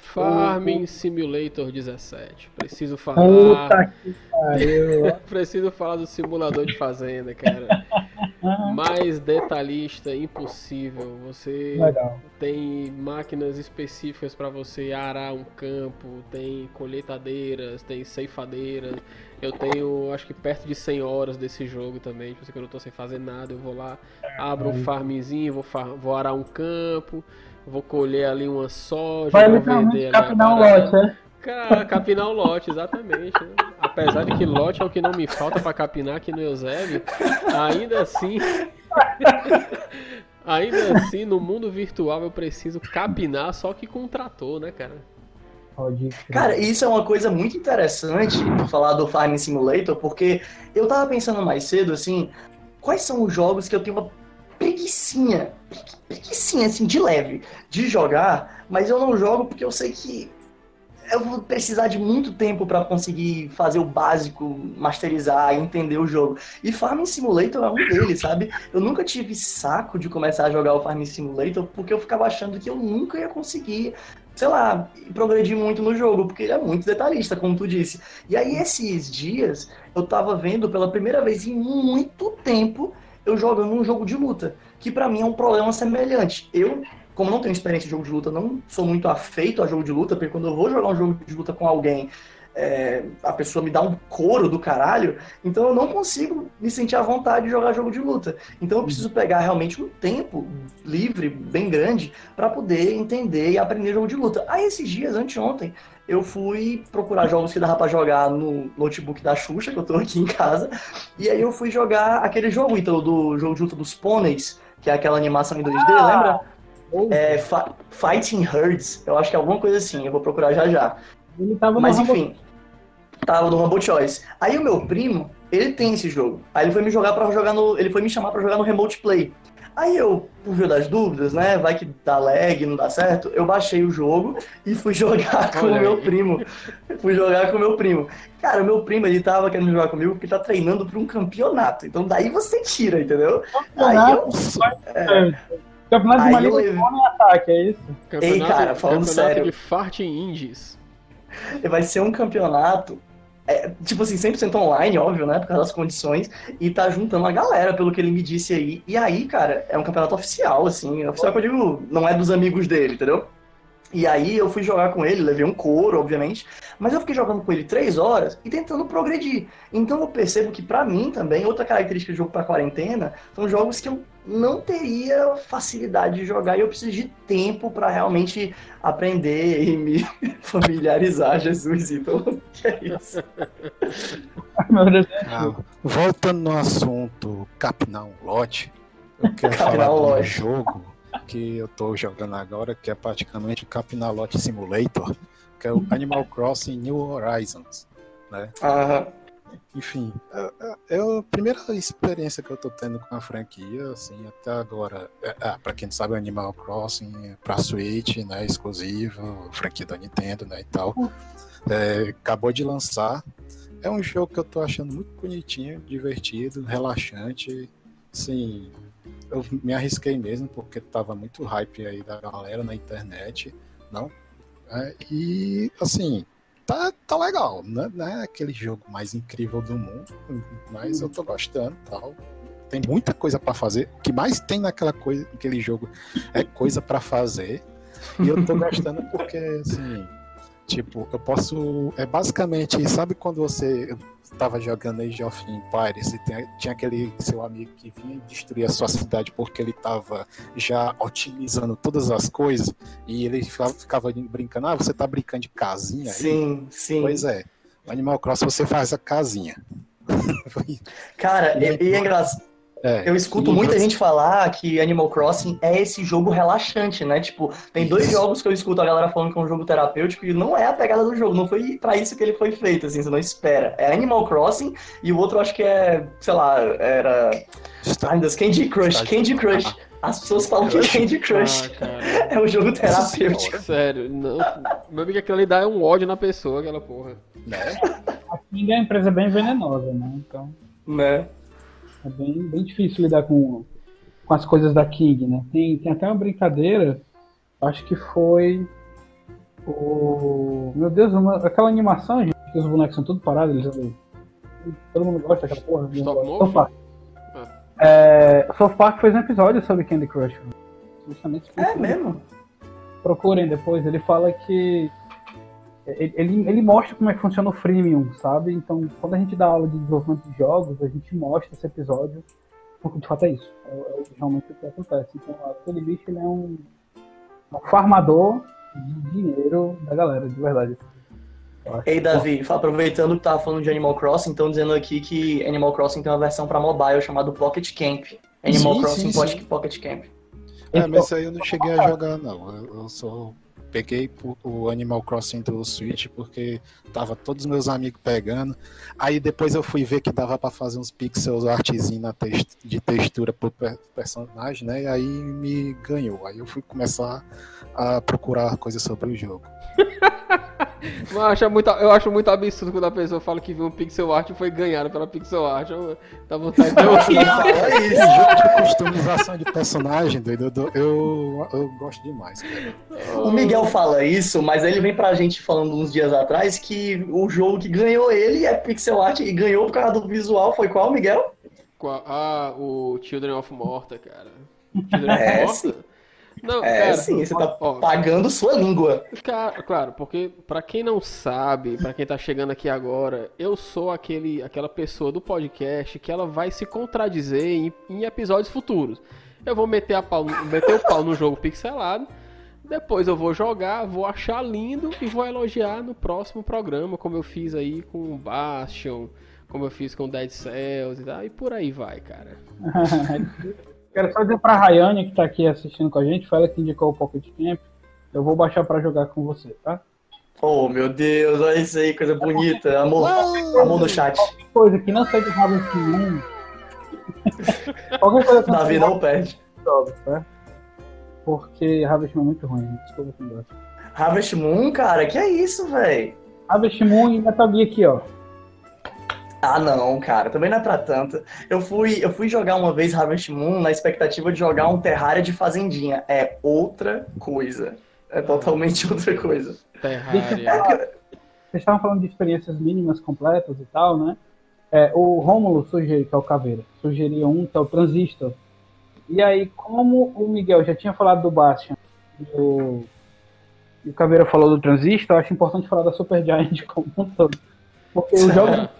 Farming Simulator 17. Preciso falar. Puta que pariu. Preciso falar do simulador de fazenda, cara. Mais detalhista impossível. Você Legal. tem máquinas específicas para você arar um campo, tem colheitadeiras, tem ceifadeiras. Eu tenho, acho que perto de 100 horas desse jogo também. Tipo, quando eu tô sem fazer nada, eu vou lá, abro um farmzinho, vou, far, vou arar um campo vou colher ali uma soja, Vai vou vender ali. Capinar um lote, né? Cara, capinar o lote, exatamente. Né? Apesar de que lote é o que não me falta para capinar aqui no Eusébio, ainda assim. ainda assim, no mundo virtual eu preciso capinar só que com um trator, né, cara? Cara, isso é uma coisa muito interessante falar do Farming Simulator, porque eu tava pensando mais cedo, assim, quais são os jogos que eu tenho uma preguiçinha, preguiçinha, assim, de leve, de jogar, mas eu não jogo porque eu sei que eu vou precisar de muito tempo para conseguir fazer o básico, masterizar, entender o jogo. E Farming Simulator é um deles, sabe? Eu nunca tive saco de começar a jogar o Farming Simulator porque eu ficava achando que eu nunca ia conseguir, sei lá, progredir muito no jogo, porque ele é muito detalhista, como tu disse. E aí esses dias eu tava vendo pela primeira vez em muito tempo eu jogando um jogo de luta, que para mim é um problema semelhante. Eu, como não tenho experiência de jogo de luta, não sou muito afeito a jogo de luta, porque quando eu vou jogar um jogo de luta com alguém, é, a pessoa me dá um couro do caralho, então eu não consigo me sentir à vontade de jogar jogo de luta. Então eu preciso pegar realmente um tempo livre, bem grande, para poder entender e aprender jogo de luta. Aí esses dias, anteontem, eu fui procurar jogos que dava pra jogar no notebook da Xuxa, que eu tô aqui em casa. E aí eu fui jogar aquele jogo, então, do jogo luta dos pôneis, que é aquela animação em 2D, ah, lembra? É, Fighting Herds, eu acho que é alguma coisa assim, eu vou procurar já já. Mas enfim, tava no Rumble Choice. Aí o meu primo, ele tem esse jogo. Aí ele foi me jogar para jogar no. Ele foi me chamar para jogar no Remote Play. Aí eu, por via das dúvidas, né? Vai que dá lag, não dá certo. Eu baixei o jogo e fui jogar com o meu primo. fui jogar com o meu primo. Cara, o meu primo, ele tava querendo jogar comigo porque tá treinando pra um campeonato. Então daí você tira, entendeu? Aí eu. É, campeonato de Maria leve... em ataque, é isso? Campeonato, Ei, cara, falando campeonato sério. de Fart Indies. Vai ser um campeonato é, tipo assim, 100% online, óbvio, né? Por causa das condições. E tá juntando a galera, pelo que ele me disse aí. E aí, cara, é um campeonato oficial, assim. Oficial que eu digo, não é dos amigos dele, entendeu? E aí eu fui jogar com ele, levei um couro, obviamente, mas eu fiquei jogando com ele três horas e tentando progredir. Então eu percebo que para mim também, outra característica de jogo para quarentena, são jogos que eu não teria facilidade de jogar e eu preciso de tempo para realmente aprender e me familiarizar, Jesus, então, que é isso. ah, voltando no assunto capinar um lote, eu quero falar um jogo que eu tô jogando agora, que é praticamente Capinalote Simulator, que é o Animal Crossing New Horizons, né? Aham. Enfim, é, é a primeira experiência que eu tô tendo com a franquia, assim, até agora. É, ah, pra quem não sabe, Animal Crossing é pra Switch, né, exclusivo, franquia da Nintendo, né, e tal. É, acabou de lançar. É um jogo que eu tô achando muito bonitinho, divertido, relaxante, assim, eu me arrisquei mesmo, porque tava muito hype aí da galera na internet, não? É, e, assim, tá, tá legal, né? Não é aquele jogo mais incrível do mundo, mas eu tô gostando tal. Tem muita coisa para fazer. O que mais tem naquela coisa, naquele jogo é coisa para fazer. E eu tô gostando porque, assim, tipo, eu posso. É basicamente, sabe quando você estava jogando Age of Empires e tem, tinha aquele seu amigo que vinha destruir a sua cidade porque ele estava já otimizando todas as coisas e ele ficava, ficava brincando, ah, você tá brincando de casinha aí? Sim, sim. Pois é. No Animal Crossing você faz a casinha. Cara, e, e é engraçado. É, eu escuto muita gente falar que Animal Crossing é esse jogo relaxante, né? Tipo, tem dois isso. jogos que eu escuto a galera falando que é um jogo terapêutico e não é a pegada do jogo, não foi para isso que ele foi feito, assim, você não espera. É Animal Crossing e o outro acho que é, sei lá, era. Ai, Deus, Candy Crush, Candy Crush. As pessoas falam que Candy Crush ah, é um jogo terapêutico. Sério, não, meu amigo, aquilo ali dá um ódio na pessoa, aquela porra. Né? A King é uma empresa bem venenosa, né? Então. Né? É bem, bem difícil lidar com, com as coisas da King, né? Tem, tem até uma brincadeira, acho que foi o. Meu Deus, uma, aquela animação, gente, que os bonecos são tudo parados, eles andam. Todo mundo gosta daquela porra. Stop motion? É, South Park fez um episódio sobre Candy Crush. Justamente é mesmo? Procurem depois. Ele fala que ele, ele mostra como é que funciona o freemium, sabe? Então, quando a gente dá aula de desenvolvimento de jogos, a gente mostra esse episódio, porque de fato é isso. É, é realmente o que acontece. Então, aquele bicho ele é um, um farmador de dinheiro da galera, de verdade. Ei, Davi, aproveitando que tava falando de Animal Crossing, estão dizendo aqui que Animal Crossing tem uma versão para mobile chamada Pocket Camp. Animal sim, Crossing sim, sim. Pocket Camp. É, mas isso aí eu não cheguei a jogar, não. Eu, eu só peguei o Animal Crossing do Switch porque tava todos os meus amigos pegando. Aí depois eu fui ver que dava para fazer uns pixels artezinho de textura pro personagem, né? E aí me ganhou. Aí eu fui começar a procurar coisas sobre o jogo. eu, acho muito, eu acho muito absurdo quando a pessoa fala que viu um pixel art e foi ganhado pela pixel art. Eu, dá vontade de ouvir. É isso, jogo de customização de personagem, doido. Eu, eu, eu gosto demais. Cara. O Miguel fala isso, mas ele vem pra gente falando uns dias atrás que o jogo que ganhou ele é pixel art e ganhou por causa do visual. Foi qual, Miguel? Ah, o Children of Morta, cara. Children of é, Morta? Sim. Não, é, cara, sim, você tá ó, pagando sua língua. Cara, claro, porque para quem não sabe, para quem tá chegando aqui agora, eu sou aquele, aquela pessoa do podcast que ela vai se contradizer em, em episódios futuros. Eu vou meter, a pau, meter o pau no jogo pixelado, depois eu vou jogar, vou achar lindo e vou elogiar no próximo programa, como eu fiz aí com o Bastion, como eu fiz com Dead Cells e tal, e por aí vai, cara. Quero só dizer pra Rayane, que tá aqui assistindo com a gente, foi ela que indicou o Pocket Camp. Eu vou baixar pra jogar com você, tá? Oh, meu Deus, olha isso aí, coisa bonita. Amor, amor no chat. Qualquer coisa que não seja Harvest Moon. Qualquer coisa que Davi não perde. Tá? Porque Harvest Moon é muito ruim, desculpa quem gosta. Harvest Moon, cara, que é isso, velho? Harvest Moon e Metal Gear aqui, ó. Ah, não, cara, também não é pra tanto. Eu fui, eu fui jogar uma vez Harvest Moon na expectativa de jogar um Terraria de fazendinha. É outra coisa. É totalmente outra coisa. Terraria. É Vocês estavam falando de experiências mínimas completas e tal, né? É, o Rômulo sugeriu, que é o Caveira, sugeria um que é o Transistor. E aí, como o Miguel já tinha falado do Bastion do... e o Caveira falou do Transistor, eu acho importante falar da Super Giant como um todo. Porque os jogos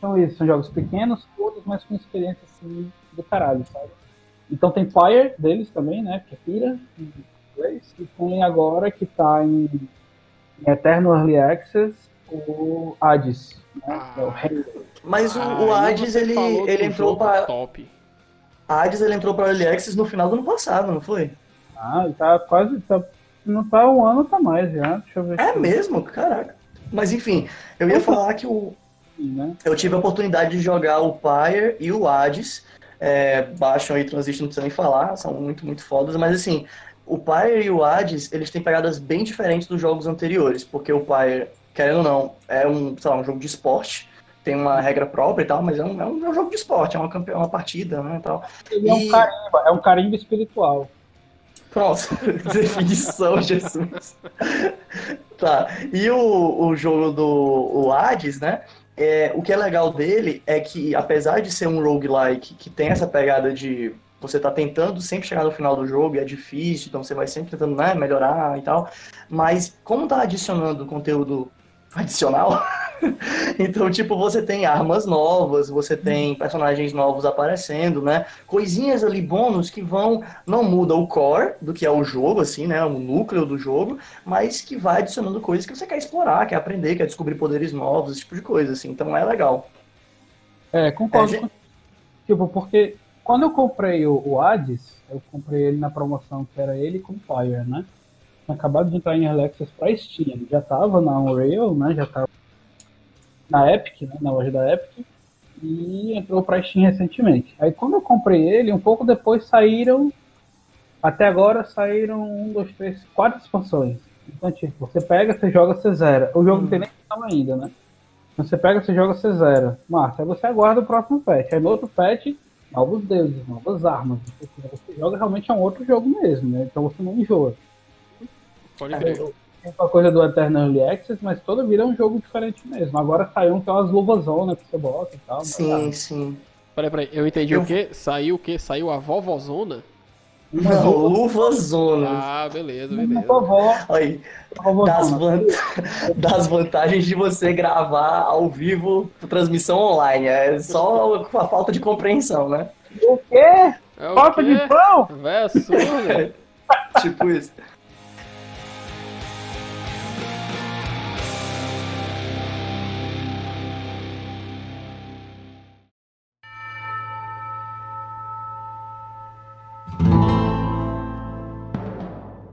são isso, são jogos pequenos, todos, mas com experiência assim do caralho, sabe? Então tem Fire deles também, né? Que é Pira, em inglês, e tem agora que tá em, em Eternal Early Access o Hades, né? Ah, é o rei. Mas o, ah, o Hades, ele, ele entrou para top. Hades ele entrou para Early Access no final do ano passado, não foi? Ah, ele tá quase. Tá, não tá um ano, tá mais já. Deixa eu ver. É mesmo? Caraca. Mas enfim, eu ia falar que o, né? Eu tive a oportunidade de jogar o Pyre e o Hades. É, Bastion e Transistor não precisa nem falar, são muito, muito fodas, mas assim, o Pyre e o Hades, eles têm pegadas bem diferentes dos jogos anteriores, porque o Pyre, querendo ou não, é um, lá, um jogo de esporte, tem uma regra própria e tal, mas é um, é um, é um jogo de esporte, é uma, é uma partida, né, tal. Ele e... é um carimba, é um carimbo espiritual. Pronto, definição, Jesus. tá, e o, o jogo do o Hades, né, é, o que é legal dele é que, apesar de ser um roguelike que tem essa pegada de você tá tentando sempre chegar no final do jogo e é difícil, então você vai sempre tentando né, melhorar e tal, mas como tá adicionando conteúdo adicional, então, tipo, você tem armas novas, você tem personagens novos aparecendo, né? Coisinhas ali, bônus, que vão. Não muda o core do que é o jogo, assim, né? O núcleo do jogo, mas que vai adicionando coisas que você quer explorar, quer aprender, quer descobrir poderes novos, esse tipo de coisa, assim. Então é legal. É, concordo. É. Tipo, porque quando eu comprei o, o Hades, eu comprei ele na promoção que era ele com Fire, né? Acabado de entrar em Access pra Steam. Ele já tava na Unreal, né? Já tava na Epic, né? Na loja da Epic. E entrou pra Steam recentemente. Aí quando eu comprei ele, um pouco depois saíram. Até agora saíram um, dois, três, quatro expansões. Então, tipo, você pega, você joga, você zera. O jogo não tem nem final ainda, né? Então, você pega, você joga, você zera. Marca, aí você aguarda o próximo patch. Aí no outro patch, novos deuses, novas armas. Você joga realmente é um outro jogo mesmo, né? Então você não enjoa. Pode crer. Tem uma coisa do Eternal Early Access, mas toda vida é um jogo diferente mesmo. Agora saiu um que é umas luvas zona que você bota e tal. mas, Sim, sim. Peraí, peraí, eu entendi Eu- o quê? Saiu o quê? Saiu a vovozona? Não, luva zona. Ah, beleza, beleza. vovó, Aí, vovó das, van- das vantagens de você gravar ao vivo transmissão online. É só a falta de compreensão, né? O quê? É o Falta de quê? pão? Véia surda. tipo isso.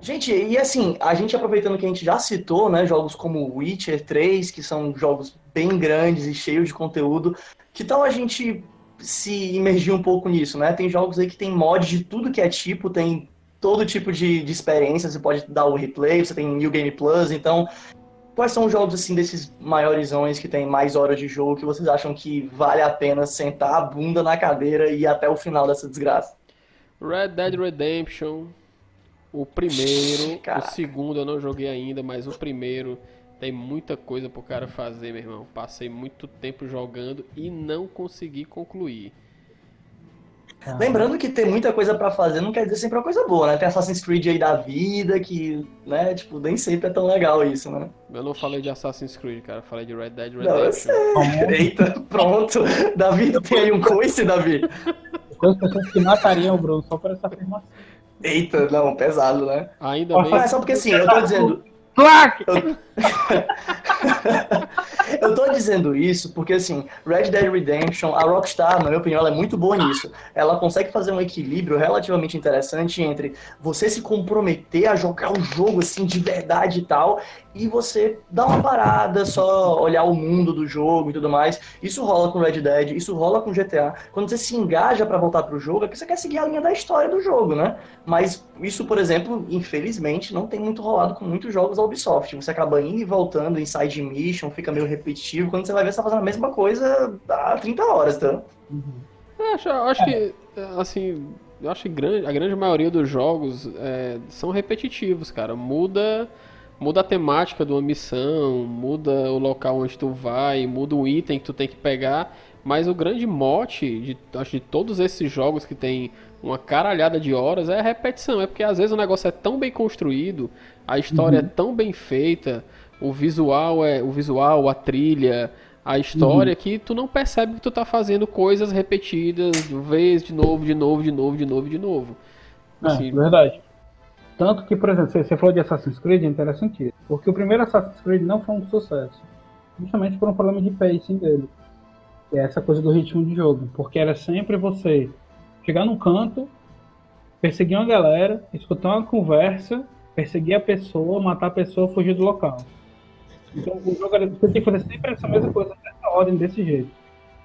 Gente, e assim, a gente aproveitando que a gente já citou, né, jogos como Witcher 3, que são jogos bem grandes e cheios de conteúdo, que tal a gente se imergir um pouco nisso, né? Tem jogos aí que tem mods de tudo que é tipo, tem todo tipo de, de experiência, você pode dar o replay, você tem New Game Plus, então quais são os jogos assim desses maiorizões que tem mais horas de jogo que vocês acham que vale a pena sentar a bunda na cadeira e ir até o final dessa desgraça? Red Dead Redemption, o primeiro, Caraca. o segundo eu não joguei ainda, mas o primeiro tem muita coisa pro cara fazer, meu irmão. Passei muito tempo jogando e não consegui concluir. Lembrando que ter muita coisa pra fazer não quer dizer sempre uma coisa boa, né? Tem Assassin's Creed aí da vida que, né, tipo, nem sempre é tão legal isso, né? Eu não falei de Assassin's Creed, cara, eu falei de Red Dead Não, eu Redemption. Eita, pronto. Davi, tem aí um coice, Davi? Coisas pessoas que matariam o Bruno só por essa afirmação. Eita, não, pesado, né? Ainda bem. Mas só porque assim, eu tô dizendo, Clack! Eu tô dizendo isso porque, assim, Red Dead Redemption, a Rockstar, na minha opinião, ela é muito boa nisso. Ela consegue fazer um equilíbrio relativamente interessante entre você se comprometer a jogar o jogo, assim, de verdade e tal, e você dar uma parada, só olhar o mundo do jogo e tudo mais. Isso rola com Red Dead, isso rola com GTA. Quando você se engaja pra voltar pro jogo, é que você quer seguir a linha da história do jogo, né? Mas isso, por exemplo, infelizmente, não tem muito rolado com muitos jogos da Ubisoft. Você acaba indo e voltando em side mission, fica meio repetitivo. Quando você vai ver, você tá fazendo a mesma coisa há 30 horas, tá? Eu acho, eu acho que, assim, eu acho que a grande maioria dos jogos é, são repetitivos, cara. Muda, muda a temática de uma missão, muda o local onde tu vai, muda o item que tu tem que pegar. Mas o grande mote de, acho, de todos esses jogos que tem uma caralhada de horas é a repetição. É porque às vezes o negócio é tão bem construído, a história é tão bem feita, o visual é o visual, a trilha, a história que tu não percebe que tu tá fazendo coisas repetidas, vez de novo, de novo, de novo, de novo, de novo. É, Assim, verdade. Tanto que, por exemplo, você, falou de Assassin's Creed, é interessante Porque o primeiro Assassin's Creed não foi um sucesso. Justamente por um problema de pacing dele. Que é essa coisa do ritmo de jogo. Porque era sempre você chegar num canto, perseguir uma galera, escutar uma conversa, perseguir a pessoa, matar a pessoa, fugir do local. Então o jogo era, você tem que fazer sempre essa mesma coisa, nessa ordem, desse jeito.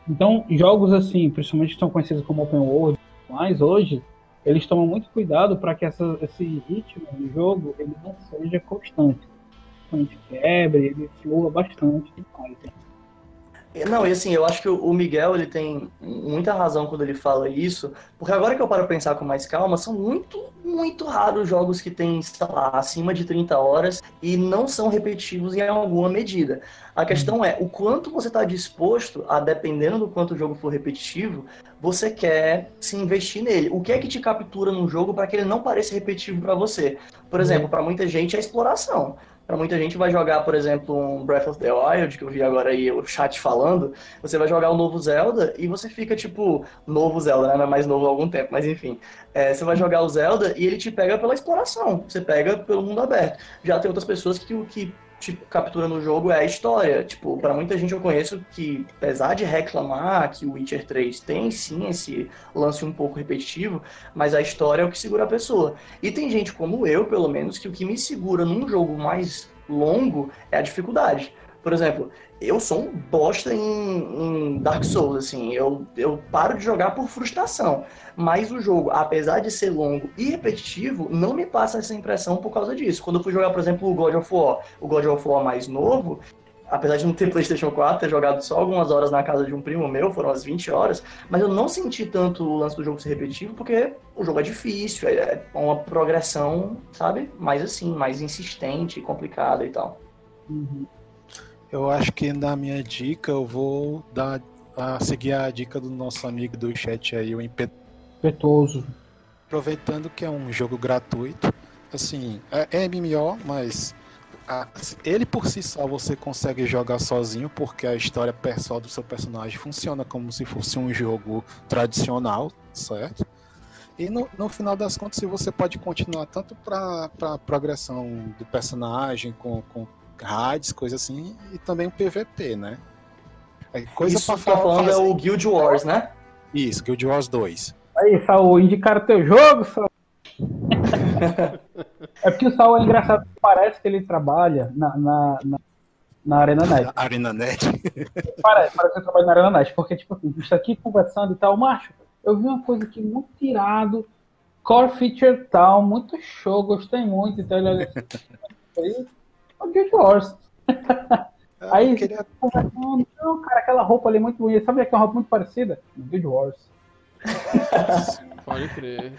Então, jogos assim, principalmente que são conhecidos como Open World, mas hoje, eles tomam muito cuidado para que essa, esse ritmo do jogo ele não seja constante. A gente quebre, ele flua bastante. Não, e assim, eu acho que o Miguel ele tem muita razão quando ele fala isso, porque agora que eu paro pensar com mais calma, são muito, muito raros jogos que têm, sei lá, acima de 30 horas e não são repetitivos em alguma medida. A questão é o quanto você está disposto a, dependendo do quanto o jogo for repetitivo, você quer se investir nele. O que é que te captura num jogo para que ele não pareça repetitivo para você? Por exemplo, para muita gente é a exploração. Para muita gente vai jogar, por exemplo, um Breath of the Wild, que eu vi agora aí o chat falando, você vai jogar o novo Zelda e você fica tipo, novo Zelda, né? Não é mais novo há algum tempo, mas enfim. É, você vai jogar o Zelda e ele te pega pela exploração, você pega pelo mundo aberto. Já tem outras pessoas que, que tipo, captura no jogo é a história. Tipo, para muita gente eu conheço que, apesar de reclamar que o Witcher 3 tem sim esse lance um pouco repetitivo, mas a história é o que segura a pessoa. E tem gente como eu, pelo menos, que o que me segura num jogo mais longo é a dificuldade. Por exemplo, eu sou um bosta em, em, Dark Souls, assim, eu, eu paro de jogar por frustração. Mas o jogo, apesar de ser longo e repetitivo, não me passa essa impressão por causa disso. Quando eu fui jogar, por exemplo, o God of War, o God of War mais novo, apesar de não ter PlayStation 4, ter jogado só algumas horas na casa de um primo meu, foram as 20 horas, mas eu não senti tanto o lance do jogo ser repetitivo, porque o jogo é difícil, é uma progressão, sabe? Mais assim, mais insistente, complicada e tal. Uhum. Eu acho que na minha dica eu vou dar a seguir a dica do nosso amigo do chat aí, o Impetuoso. Aproveitando que é um jogo gratuito, assim, é, é MMO, mas a, ele por si só você consegue jogar sozinho, porque a história pessoal do seu personagem funciona como se fosse um jogo tradicional, certo? E no, no final das contas, você pode continuar tanto para progressão do personagem, com, com raids, coisa assim, e também o PVP, né? É coisa Isso pra tá falando é o Guild Wars, né? Isso, Guild Wars 2. Aí, Saul, indicaram teu jogo, Saul. é porque o Saul é engraçado, parece que ele trabalha na, na, na, na Arena Net. Arena Net? parece, parece que ele trabalha na Arena Net, porque, tipo assim, a gente tá aqui conversando e tal, macho, eu vi uma coisa aqui muito tirado, core feature tal, muito show, gostei muito, então ele olha assim, o Guild Wars. Aí, queria... não, cara, aquela roupa ali é muito bonita. Sabe aquela roupa muito parecida? Guild Wars. Pode crer.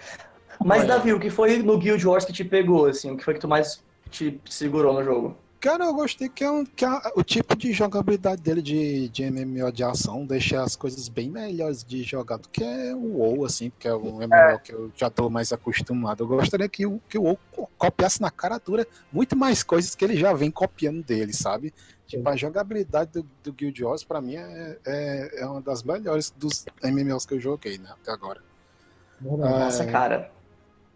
Mas, Davi, o que foi no Guild Wars que te pegou, assim? O que foi que tu mais te segurou no jogo? Cara, eu gostei que, é um, que é o tipo de jogabilidade dele de, de MMO de ação deixa as coisas bem melhores de jogar do que o WoW, assim, porque é um MMO é. que eu já tô mais acostumado. Eu gostaria que, o, que o WoW copiasse na cara dura muito mais coisas que ele já vem copiando dele, sabe? Tipo, a jogabilidade do, do Guild Wars, pra mim, é, é, é, uma das melhores dos MMOs que eu joguei, né, até agora. Nossa, é, cara.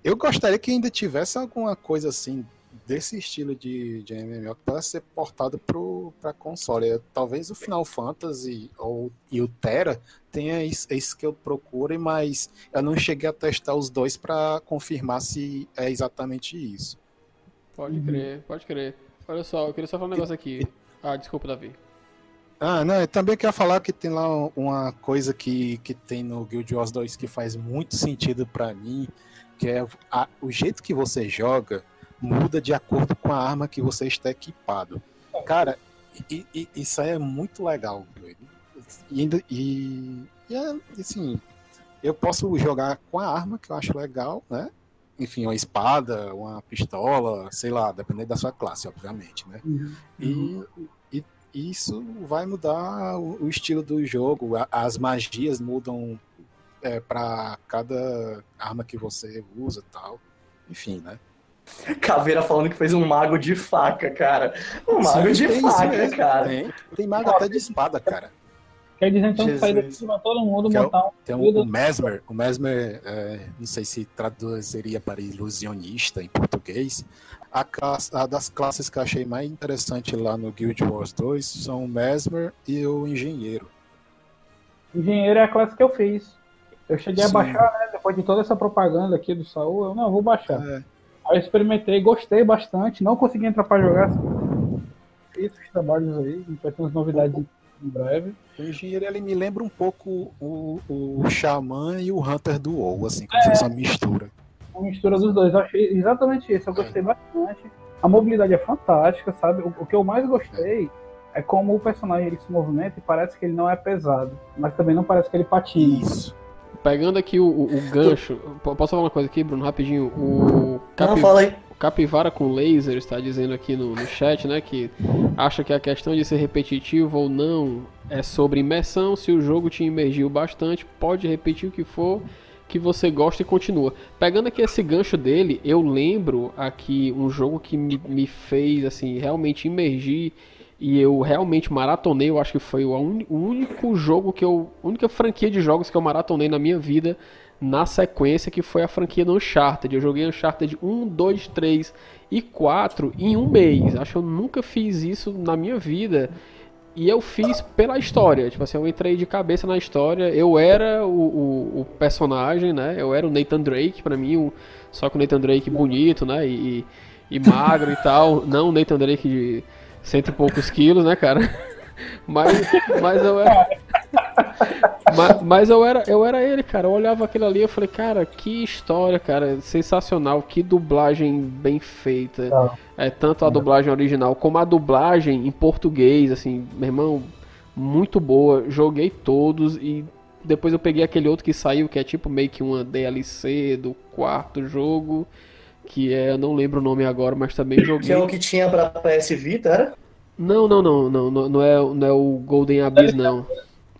Eu gostaria que ainda tivesse alguma coisa assim desse estilo de, de MMO que pode ser portado para console. Talvez o Final Fantasy ou, e o Terra tenha isso, isso que eu procuro, mas eu não cheguei a testar os dois para confirmar se é exatamente isso. Pode uhum. crer, pode crer. Olha só, eu queria só falar um negócio aqui. Ah, desculpa, Davi. Ah, não, eu também quero falar que tem lá uma coisa que, que tem no Guild Wars 2 que faz muito sentido para mim, que é a, o jeito que você joga muda de acordo com a arma que você está equipado. Cara, e, e, isso aí é muito legal. E, e, e é, assim, eu posso jogar com a arma que eu acho legal, né? Enfim, uma espada, uma pistola, sei lá, dependendo da sua classe, obviamente, né? Uhum. E, e, isso vai mudar o, o, estilo do jogo, as magias mudam é, para cada arma que você usa tal. Enfim, né? Caveira falando que fez um mago de faca, cara. Um mago Sim, de faca, cara. Tem, tem mago até de espada, cara. Quer dizer, então, Jesus. sair daqui pra todo mundo que montar um. Tem um, o Mesmer. O Mesmer, é, não sei se traduziria para ilusionista em português. A, classe, a, das classes que eu achei mais interessante lá no Guild Wars 2 são o Mesmer e o Engenheiro. Engenheiro é a classe que eu fiz. Eu cheguei Sim. a baixar, né? Depois de toda essa propaganda aqui do Saul, eu não vou baixar. É. Aí eu experimentei, gostei bastante, não consegui entrar para jogar. Os trabalhos aí, vai ter umas novidades em breve. O engenheiro ele me lembra um pouco o, o Xamã e o Hunter do WoW, assim, como é, se fosse uma mistura. Uma mistura dos dois, eu achei exatamente isso, eu gostei é. bastante. A mobilidade é fantástica, sabe? O, o, que eu mais gostei é como o personagem ele se movimenta e parece que ele não é pesado, mas também não parece que ele patina. Isso. Pegando aqui o, o, o gancho, posso falar uma coisa aqui, Bruno, rapidinho? O Capi... Não, fala aí. Capivara com laser está dizendo aqui no, no chat, né, que acha que a questão de ser repetitivo ou não é sobre imersão. Se o jogo te imergiu bastante, pode repetir o que for que você gosta e continua. Pegando aqui esse gancho dele, eu lembro aqui um jogo que me, me fez assim realmente imergir e eu realmente maratonei, eu acho que foi o, único jogo que eu. A única franquia de jogos que eu maratonei na minha vida na sequência, que foi a franquia do Uncharted. Eu joguei Uncharted 1, 2, 3 e 4 em um mês. Acho que eu nunca fiz isso na minha vida. E eu fiz pela história. Tipo assim, eu entrei de cabeça na história. Eu era o, o, o personagem, né? Eu era o Nathan Drake, pra mim. Só que o Nathan Drake bonito, né? E, e magro e tal. Não o Nathan Drake de cento e poucos quilos, né, cara? Mas, mas eu era. mas, mas, eu era, eu era ele, cara. Eu olhava aquilo ali e falei, cara, que história, cara, sensacional, que dublagem bem feita. Tá. É tanto a dublagem original como a dublagem em português, assim, meu irmão, muito boa. Joguei todos e depois eu peguei aquele outro que saiu, que é tipo meio que uma DLC do quarto jogo, que é, eu não lembro o nome agora, mas também joguei. Que é o que tinha pra PS Vita, era? Não, não, não, não, não, não é, não é o Golden Abyss, não.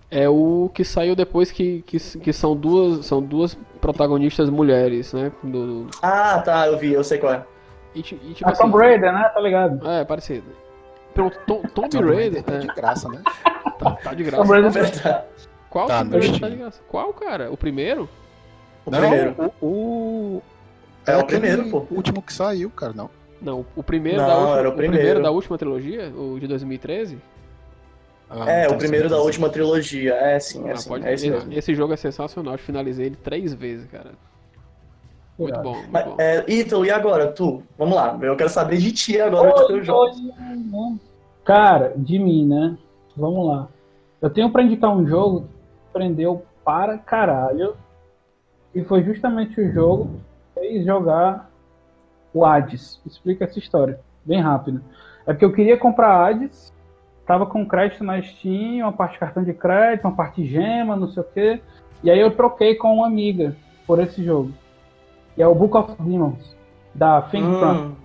É o que saiu depois que, que, que são duas são duas protagonistas mulheres, né? Do. Ah, tá, eu vi, eu sei qual é. E, e, tipo, a assim, Tomb Raider, né? Tá ligado? É, parecido. Pronto, Tom, Tomb, Tomb Raider. Tá é... de graça, né? Tá, tá de graça. Tomb Raider Qual tá, Tomb Raider tá de graça? Qual, cara? O primeiro? O não, primeiro. O, o... É, é o primeiro, pô. O último que saiu, cara, não. Não, o primeiro, não, da, última, era o primeiro. o primeiro da última trilogia, o de 2013? Ah, é, o primeiro da última trilogia. É, sim, é, ah, sim, pode... é esse, esse, esse, jogo é sensacional, eu finalizei ele três vezes, cara. Muito bom, muito Mas, bom. É, Ítalo, e agora, tu? Vamos lá, eu quero saber de ti agora oi, teu jogo. Cara, de mim, né? Vamos lá. Eu tenho pra indicar um jogo que prendeu para caralho. E foi justamente o jogo fez jogar o Hades. Explica essa história, bem rápido. É porque eu queria comprar Hades, tava com crédito na Steam, uma parte cartão de crédito, uma parte gema, não sei o quê. E aí eu troquei com uma amiga por esse jogo. E é o Book of Demons, da Thinkfront. Hum.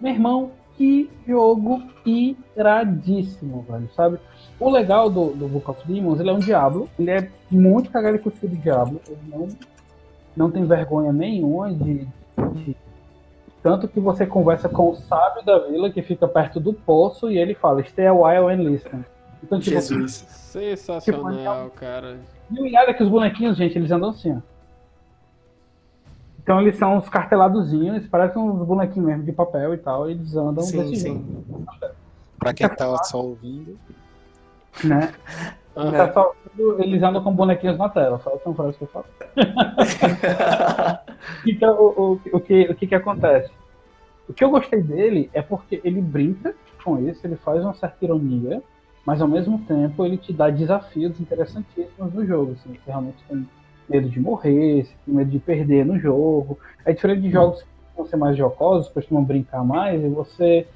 Meu irmão, que jogo iradíssimo, velho, sabe? O legal do, do Book of Demons, ele é um diabo. Ele é muito cagado com o do diabo. Ele não, não tem vergonha nenhuma de, de tanto que você conversa com o sábio da vila que fica perto do poço e ele fala, stay a while and listen. Então, tipo, Jesus. Sensacional, tipo, cara. E olhada que os bonequinhos, gente, eles andam assim, ó. Então eles são uns carteladozinhos, parecem uns bonequinhos mesmo de papel e tal, e eles andam sim, desse sim. jeito. Pra quem tá só ouvindo. Né? Uhum. Tá só, eles andam com bonequinhos na tela, só são frases que eu falo. então, o, o, o, que, o que que acontece? O que eu gostei dele é porque ele brinca com isso, ele faz uma certa ironia, mas ao mesmo tempo ele te dá desafios interessantíssimos no jogo. Assim, você realmente tem medo de morrer, você tem medo de perder no jogo. É diferente de jogos que vão ser mais jocosos, costumam brincar mais, e você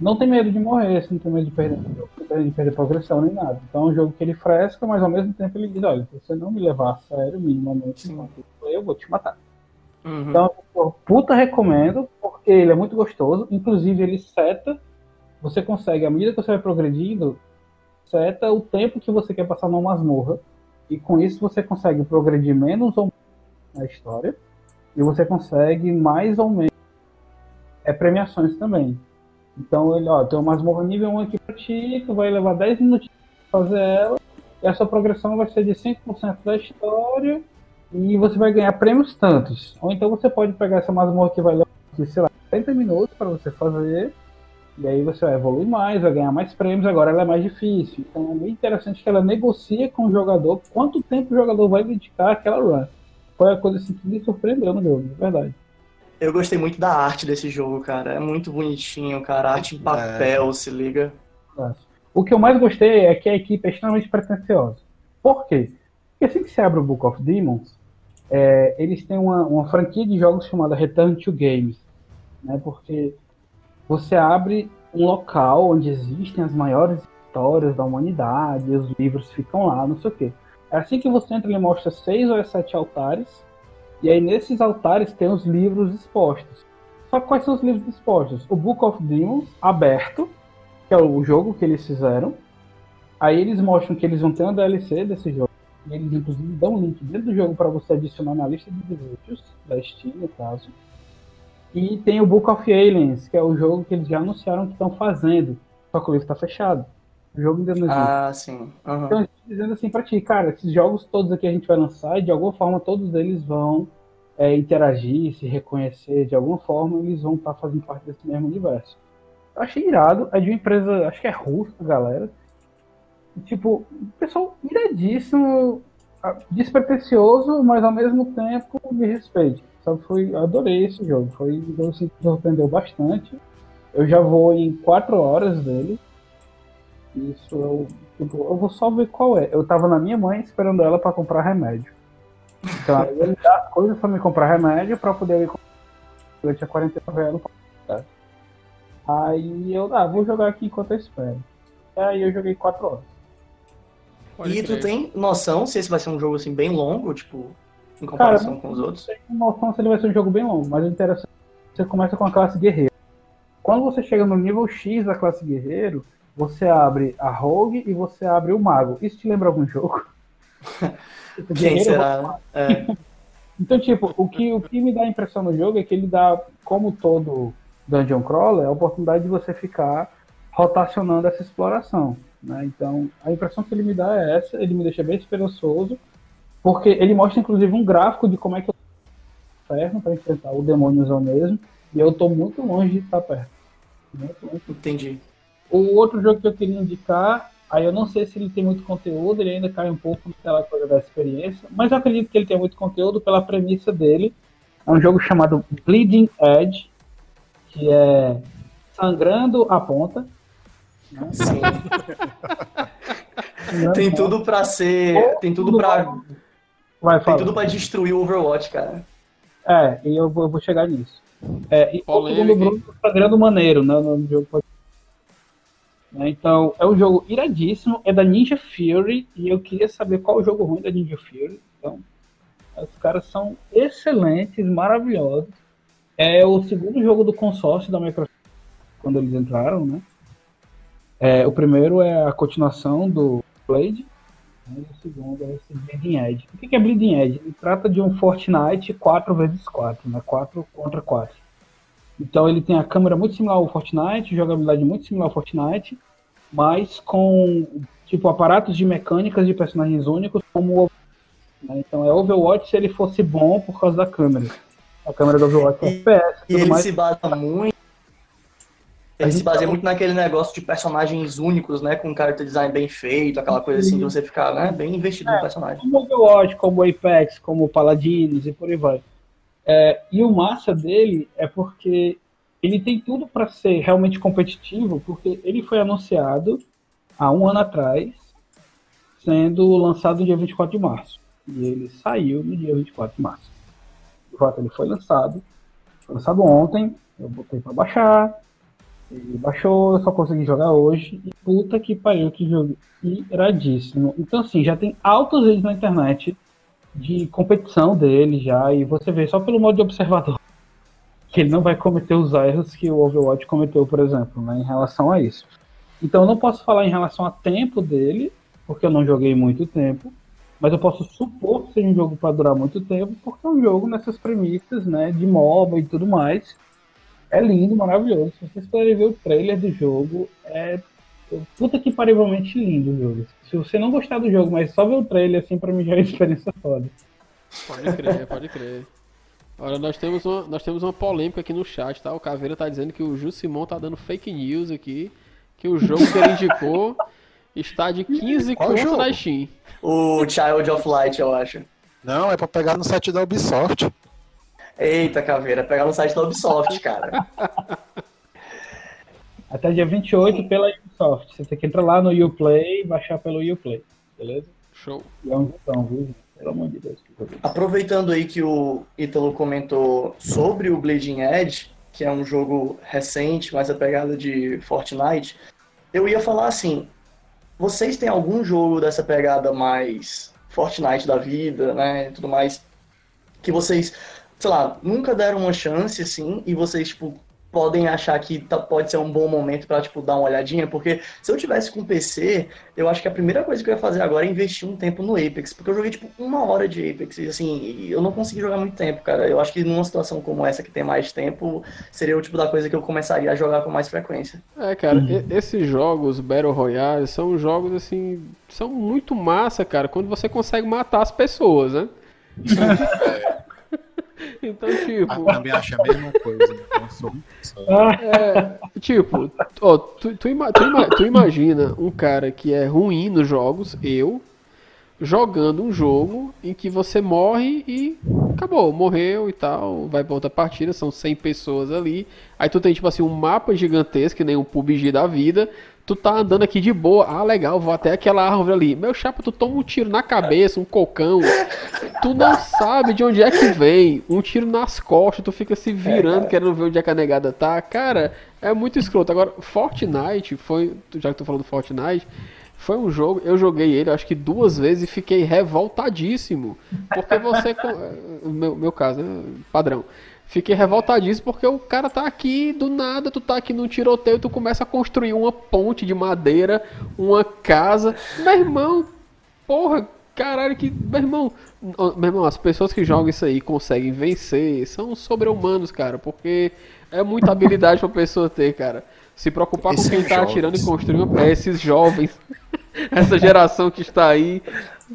não tem medo de morrer, você não tem medo de perder, de perder progressão nem nada. Então é um jogo que ele fresca, mas ao mesmo tempo ele diz, olha, se você não me levar a sério minimamente, eu vou te matar. Uhum. Então, eu puta recomendo, porque ele é muito gostoso, inclusive ele seta, você consegue, à medida que você vai progredindo, seta o tempo que você quer passar numa masmorra, e com isso você consegue progredir menos ou menos na história, e você consegue mais ou menos é, premiações também. Então ele, ó, tem uma masmorra nível 1 aqui pra ti, tu vai levar 10 minutos pra fazer ela, e a sua progressão vai ser de 5% da história, e você vai ganhar prêmios tantos. Ou então você pode pegar essa masmorra que vai levar, sei lá, 30 minutos para você fazer, e aí você vai evoluir mais, vai ganhar mais prêmios, agora ela é mais difícil. Então é bem interessante que ela negocia com o jogador quanto tempo o jogador vai dedicar àquela run. Foi a coisa assim, que me surpreendeu no jogo, de verdade. Eu gostei muito da arte desse jogo, cara. É muito bonitinho, cara. Arte em papel, é. se liga. O que eu mais gostei é que a equipe é extremamente pretensiosa. Por quê? Porque assim que você abre o Book of Demons, é, eles têm uma, uma, franquia de jogos chamada Return to Games. Né? Porque você abre um local onde existem as maiores histórias da humanidade, os livros ficam lá, não sei o quê. É assim que você entra, ele mostra seis ou sete altares e aí nesses altares tem os livros expostos. Só quais são os livros expostos? O Book of Demons, aberto, que é o jogo que eles fizeram. Aí eles mostram que eles vão ter uma DLC desse jogo. E eles inclusive dão um link dentro do jogo para você adicionar na lista de desejos, da Steam no caso. E tem o Book of Aliens, que é o jogo que eles já anunciaram que estão fazendo. Só que o livro tá fechado. O jogo ainda não existe. Ah, sim. Aham. Então, dizendo assim pra ti, cara, esses jogos todos aqui a gente vai lançar e de alguma forma todos eles vão é, interagir, se reconhecer, de alguma forma eles vão estar fazendo parte desse mesmo universo. Eu achei irado, é de uma empresa, acho que é russa, galera. E, tipo, pessoal iradíssimo, despretensioso, mas ao mesmo tempo me respeite. Sabe, foi, eu adorei esse jogo, foi um jogo assim, que me surpreendeu bastante. Eu já vou em quatro horas dele. Isso eu, tipo, eu vou só ver qual é. Eu tava na minha mãe esperando ela pra comprar remédio. Então aí ele dá coisas pra me comprar remédio pra poder ir comprar. Eu tinha 49 anos pra comprar. Aí eu, ah, vou jogar aqui enquanto eu espero. Aí eu joguei 4 horas. Pode E tu crer. tem noção se esse vai ser um jogo assim bem longo, tipo, em comparação com os outros? Não tenho noção se ele vai ser um jogo bem longo, mas o interessante é que você começa com a classe guerreiro. Quando você chega no nível X da classe guerreiro, você abre a Rogue e você abre o Mago. Isso te lembra algum jogo? Quem será? É. Então, tipo, o que, o que me dá a impressão no jogo é que ele dá, como todo Dungeon Crawler, a oportunidade de você ficar rotacionando essa exploração. Né? Então, a impressão que ele me dá é essa, ele me deixa bem esperançoso, porque ele mostra, inclusive, um gráfico de como é que eu inferno para enfrentar o demôniozão mesmo, e eu tô muito longe de estar perto. Entendi. O outro jogo que eu queria indicar, aí eu não sei se ele tem muito conteúdo, ele ainda cai um pouco naquela coisa da experiência, mas eu acredito que ele tem muito conteúdo pela premissa dele. É um jogo chamado Bleeding Edge, que é sangrando a ponta. Sim. Sangrando Tem tudo pra ser. Tem tudo pra. Vai Tem falar. tudo pra destruir o Overwatch, cara. É, e eu vou, eu vou chegar nisso. É, e o Polêmica, tá grande maneiro, né? No jogo pode- Então, é um jogo iradíssimo, é da Ninja Fury, e eu queria saber qual o jogo ruim da Ninja Fury. Então, os caras são excelentes, maravilhosos. É o segundo jogo do consórcio da Microsoft, quando eles entraram, né? É, o primeiro é a continuação do Blade, né, e o segundo é esse Bleeding Edge. O que é Bleeding Edge? Ele trata de um Fortnite 4x4, né? 4 contra 4. Então ele tem a câmera muito similar ao Fortnite, jogabilidade muito similar ao Fortnite, mas com tipo aparatos de mecânicas de personagens únicos como o Overwatch, né? Então é Overwatch se ele fosse bom por causa da câmera. A câmera do Overwatch é FPS, E ele mais. se baseia muito. Ele se baseia tá- muito naquele negócio de personagens únicos, né? Com character design bem feito, aquela coisa assim de você ficar, né? Bem investido no personagem. como o Overwatch, como o Apex, como o Paladins e por aí vai. É, e o massa dele é porque ele tem tudo para ser realmente competitivo, porque ele foi anunciado há um ano atrás, sendo lançado no dia 24 de março. E ele saiu no dia 24 de março. De fato, ele foi lançado. Foi lançado ontem, eu botei para baixar. Ele baixou, eu só consegui jogar hoje. E puta que pariu, que jogo iradíssimo. Então, assim, já tem altos vídeos na internet de competição dele já. E você vê só pelo modo de observador que ele não vai cometer os erros que o Overwatch cometeu, por exemplo, né, em relação a isso. Então, eu não posso falar em relação a tempo dele, porque eu não joguei muito tempo. Mas eu posso supor que seja um jogo para durar muito tempo, porque é um jogo nessas premissas, né, de MOBA e tudo mais. É lindo, maravilhoso. Se vocês puderem ver o trailer do jogo, é puta que parivelmente lindo o jogo. Se você não gostar do jogo, mas só ver o trailer, assim, pra mim já é uma experiência foda. Pode crer, pode crer. Olha, nós temos, uma, nós temos uma polêmica aqui no chat, tá? O Caveira tá dizendo que o Ju Simon tá dando fake news aqui, que o jogo que ele indicou está de 15 Qual conto na Steam. O Child of Light, eu acho. Não, é pra pegar no site da Ubisoft. Eita, caveira, pegar no site da Ubisoft, cara. Até dia 28 pela Ubisoft. Você tem que entrar lá no Uplay e baixar pelo Uplay, beleza? Show. E é um jogão, viu? Pelo amor de Deus. Aproveitando aí que o Ítalo comentou sobre o Bleeding Edge, que é um jogo recente, mais a pegada de Fortnite, eu ia falar assim, vocês têm algum jogo dessa pegada mais Fortnite da vida, né, e tudo mais, que vocês, sei lá, nunca deram uma chance, assim, e vocês, tipo, podem achar que tá, pode ser um bom momento para tipo dar uma olhadinha, porque se eu tivesse com PC, eu acho que a primeira coisa que eu ia fazer agora é investir um tempo no Apex, porque eu joguei tipo uma hora de Apex e assim, eu não consegui jogar muito tempo, cara. Eu acho que numa situação como essa que tem mais tempo, seria o tipo da coisa que eu começaria a jogar com mais frequência. É, cara, uhum. esses jogos Battle Royale são jogos assim, são muito massa, cara, quando você consegue matar as pessoas, né? Então, tipo. Eu também acho a mesma coisa. Então, é, tipo, ó, tu, tu, ima, tu, ima, tu imagina um cara que é ruim nos jogos, eu, jogando um jogo em que você morre e acabou, morreu e tal, vai pra outra partida, são 100 pessoas ali. Aí tu tem, tipo assim, um mapa gigantesco, que nem um PUBG da vida, tu tá andando aqui de boa, ah, legal, vou até aquela árvore ali. Meu chapa, tu toma um tiro na cabeça, um cocão. Tu não sabe de onde é que vem. Um tiro nas costas, tu fica se virando, querendo ver onde é que a negada tá. Cara, é muito escroto. Agora, Fortnite foi. Já que tu falou do Fortnite. Foi um jogo, eu joguei ele acho que duas vezes e fiquei revoltadíssimo. Porque você. meu, meu caso, né? Padrão. Fiquei revoltadíssimo porque o cara tá aqui do nada, tu tá aqui num tiroteio, tu começa a construir uma ponte de madeira, uma casa. Meu irmão, porra, caralho, que. Meu irmão, meu irmão, as pessoas que jogam isso aí conseguem vencer são sobre-humanos, cara, porque é muita habilidade pra pessoa ter, cara. Se preocupar com quem tá atirando e construindo. É, esses jovens. Essa geração que está aí.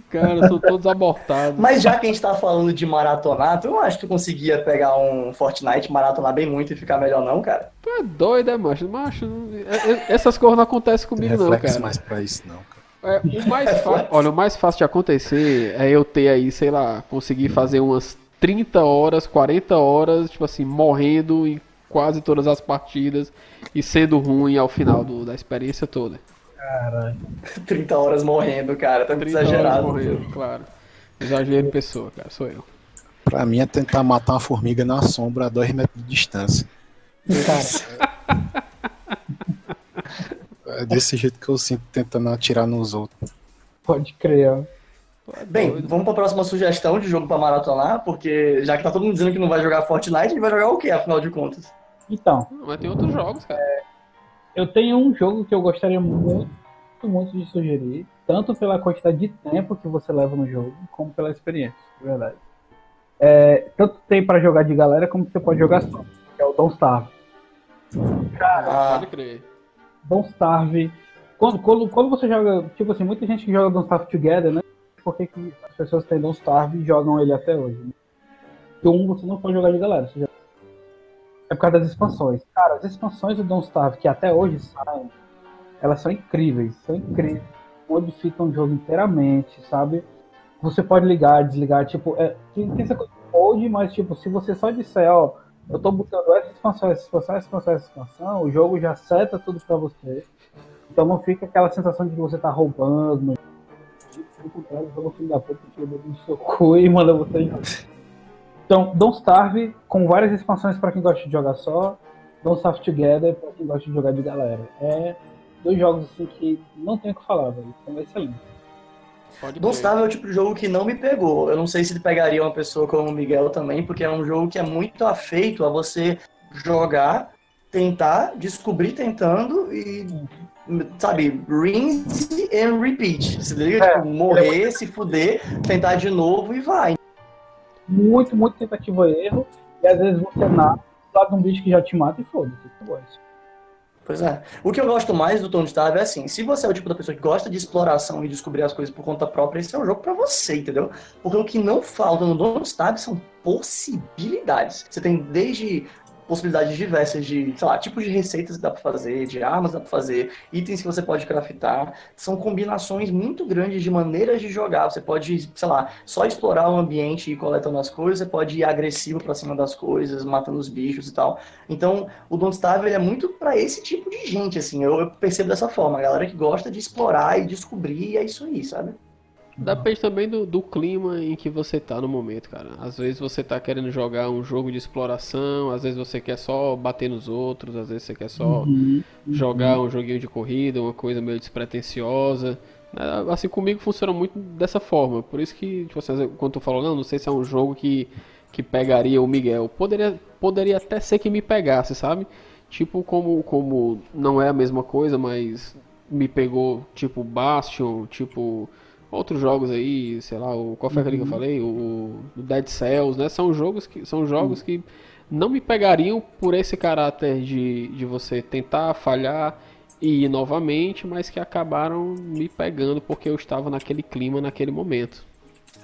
Cara, são todos abortados. Mas já que a gente tá falando de maratonar, tu não acha que tu conseguia pegar um Fortnite, maratonar bem muito e ficar melhor, não, cara? Tu é doido, é, macho? Macho, é, é, essas coisas não acontecem comigo, não, cara. mais pra isso, não, cara. É, o mais fácil, olha, o mais fácil de acontecer é eu ter aí, sei lá, conseguir fazer umas 30 horas, 40 horas, tipo assim, morrendo em quase todas as partidas e sendo ruim ao final do, da experiência toda. Caralho. 30 horas morrendo, cara. Tá muito exagerado. Morrendo, claro. Exagero pessoa, cara. Sou eu. Pra mim é tentar matar uma formiga na sombra a 2 metros de distância. Cara. é desse jeito que eu sinto tentando atirar nos outros. Pode crer. Bem, vamos pra próxima sugestão de jogo pra maratonar, porque já que tá todo mundo dizendo que não vai jogar Fortnite, a gente vai jogar o quê, afinal de contas? Então. Mas tem outros jogos, cara. É, eu tenho um jogo que eu gostaria muito, muito de sugerir, tanto pela quantidade de tempo que você leva no jogo, como pela experiência, de verdade. É, tanto tem para jogar de galera, como você pode jogar só, que é o Don't Starve. Cara, ah, pode crer. Don't Starve. Quando, quando, quando você joga, tipo assim, muita gente que joga Don't Starve Together, né? Por que, que as pessoas têm Don't Starve e jogam ele até hoje? Né? Porque um, você não pode jogar de galera, você já por causa das expansões. Cara, as expansões do Don't Starve, que até hoje saem, elas são incríveis, são incríveis. Modificam o jogo inteiramente, sabe? Você pode ligar, desligar, tipo, é, tem, tem essa coisa pode, mas tipo, se você só disser, ó, eu tô botando essa expansão, essa expansão, essa expansão, essa expansão, o jogo já seta tudo pra você. Então não fica aquela sensação de que você tá roubando. Pelo contrário, o jogo filho da puta tira o seu cu e manda você. Então, Don't Starve, com várias expansões para quem gosta de jogar só, Don't Starve Together para quem gosta de jogar de galera. É dois jogos assim que não tenho o que falar, velho. São excelentes. Don't Starve é o tipo de jogo que não me pegou. Eu não sei se ele pegaria uma pessoa como o Miguel também, porque é um jogo que é muito afeito a você jogar, tentar, descobrir tentando e sabe, rinse and repeat. Você liga? É, tipo, morrer, é se fuder, tentar de novo e vai muito, muito tentativa e erro, e às vezes você nasce do lado de um bicho que já te mata e foda-se. Pois é. O que eu gosto mais do Tom Starve é assim, se você é o tipo da pessoa que gosta de exploração e descobrir as coisas por conta própria, esse é um jogo para você, entendeu? Porque o que não falta no Don't Starve são possibilidades. Você tem desde possibilidades diversas de, sei lá, tipos de receitas que dá para fazer, de armas que dá para fazer, itens que você pode craftar. São combinações muito grandes de maneiras de jogar. Você pode, sei lá, só explorar o ambiente e coletando as coisas, você pode ir agressivo para cima das coisas, matando os bichos e tal. Então, o Don't Starve é muito para esse tipo de gente, assim. Eu, eu percebo dessa forma, a galera que gosta de explorar e descobrir, e é isso aí, sabe? Depende também do, do clima em que você tá no momento, cara. Às vezes você tá querendo jogar um jogo de exploração, às vezes você quer só bater nos outros, às vezes você quer só uhum, jogar um joguinho de corrida, uma coisa meio despretensiosa. É, assim, comigo funciona muito dessa forma. Por isso que, tipo assim, quando tu falou, não, não sei se é um jogo que, que pegaria o Miguel. Poderia, poderia até ser que me pegasse, sabe? Tipo, como, como não é a mesma coisa, mas me pegou, tipo, Bastion, tipo, outros jogos aí, sei lá, o, qual foi aquele que eu falei? O, o Dead Cells, né? São jogos que, são jogos que não me pegariam por esse caráter de, de você tentar falhar e ir novamente, mas que acabaram me pegando porque eu estava naquele clima naquele momento.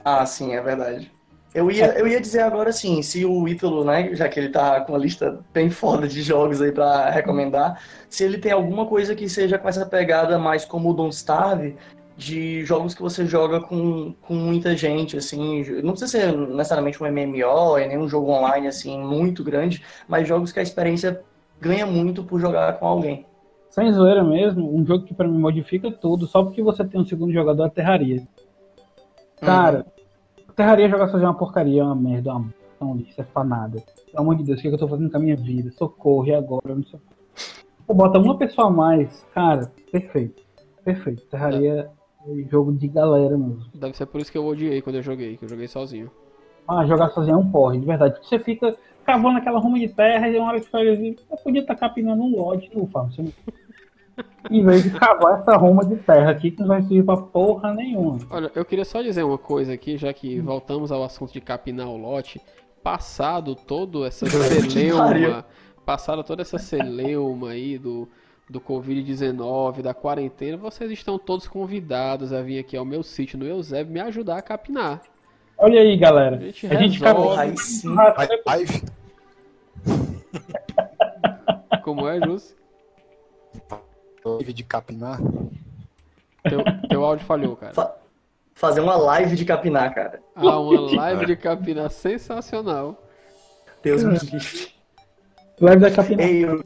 Ah, sim, é verdade. Eu ia, eu ia dizer agora assim, se o Ítalo, né, já que ele tá com uma lista bem foda de jogos aí para recomendar, se ele tem alguma coisa que seja com essa pegada mais como o Don't Starve, de jogos que você joga com, com muita gente, assim, não precisa ser necessariamente um MMO, nem um jogo online, assim, muito grande, mas jogos que a experiência ganha muito por jogar com alguém. Sem zoeira mesmo, um jogo que para mim modifica tudo, só porque você tem um segundo jogador, é Terraria. Cara, uhum. Terraria jogar sozinho é uma porcaria, é uma merda, é uma não lixo, é fanada. Pelo amor de Deus, o que, é que eu tô fazendo com a minha vida? Socorro, e agora? Não sei. Pô, bota uma pessoa a mais, cara, perfeito. Perfeito. Terraria é jogo de galera mesmo. Deve ser por isso que eu odiei quando eu joguei, que eu joguei sozinho. Ah, jogar sozinho é um porre, de verdade. Você fica cavando aquela ruma de terra e uma hora que você eu podia estar capinando um lote. Você não... em vez de cavar essa ruma de terra aqui que não vai servir pra porra nenhuma. Olha, eu queria só dizer uma coisa aqui, já que voltamos ao assunto de capinar o lote. Passado todo essa celeuma, passado toda essa celeuma aí do do Covid-19, da quarentena, vocês estão todos convidados a vir aqui ao meu sítio no Eusébio me ajudar a capinar. Olha aí, galera. A gente, a gente Aí sim. Como é, Jus? Live de capinar. Teu, teu áudio falhou, cara. Fa fazer uma live de capinar, cara. Ah, uma live de capinar sensacional. Deus me livre. Live da capinar. Ei, eu...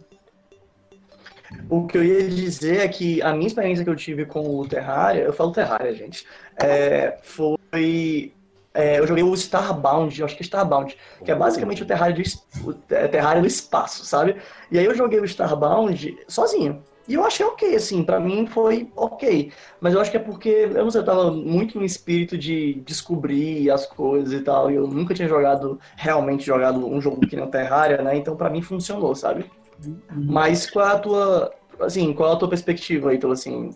O que eu ia dizer é que a minha experiência que eu tive com o Terraria, eu falo Terraria, gente, é, foi. É, eu joguei o Starbound, eu acho que é Starbound, que é basicamente o Terraria, do, o Terraria do espaço, sabe? E aí eu joguei o Starbound sozinho. E eu achei ok, assim, para mim foi ok. Mas eu acho que é porque, eu não sei, eu tava muito no espírito de descobrir as coisas e tal. E eu nunca tinha jogado, realmente jogado um jogo que não Terraria, né? Então para mim funcionou, sabe? Mas qual é a tua, assim, qual é a tua perspectiva, então assim?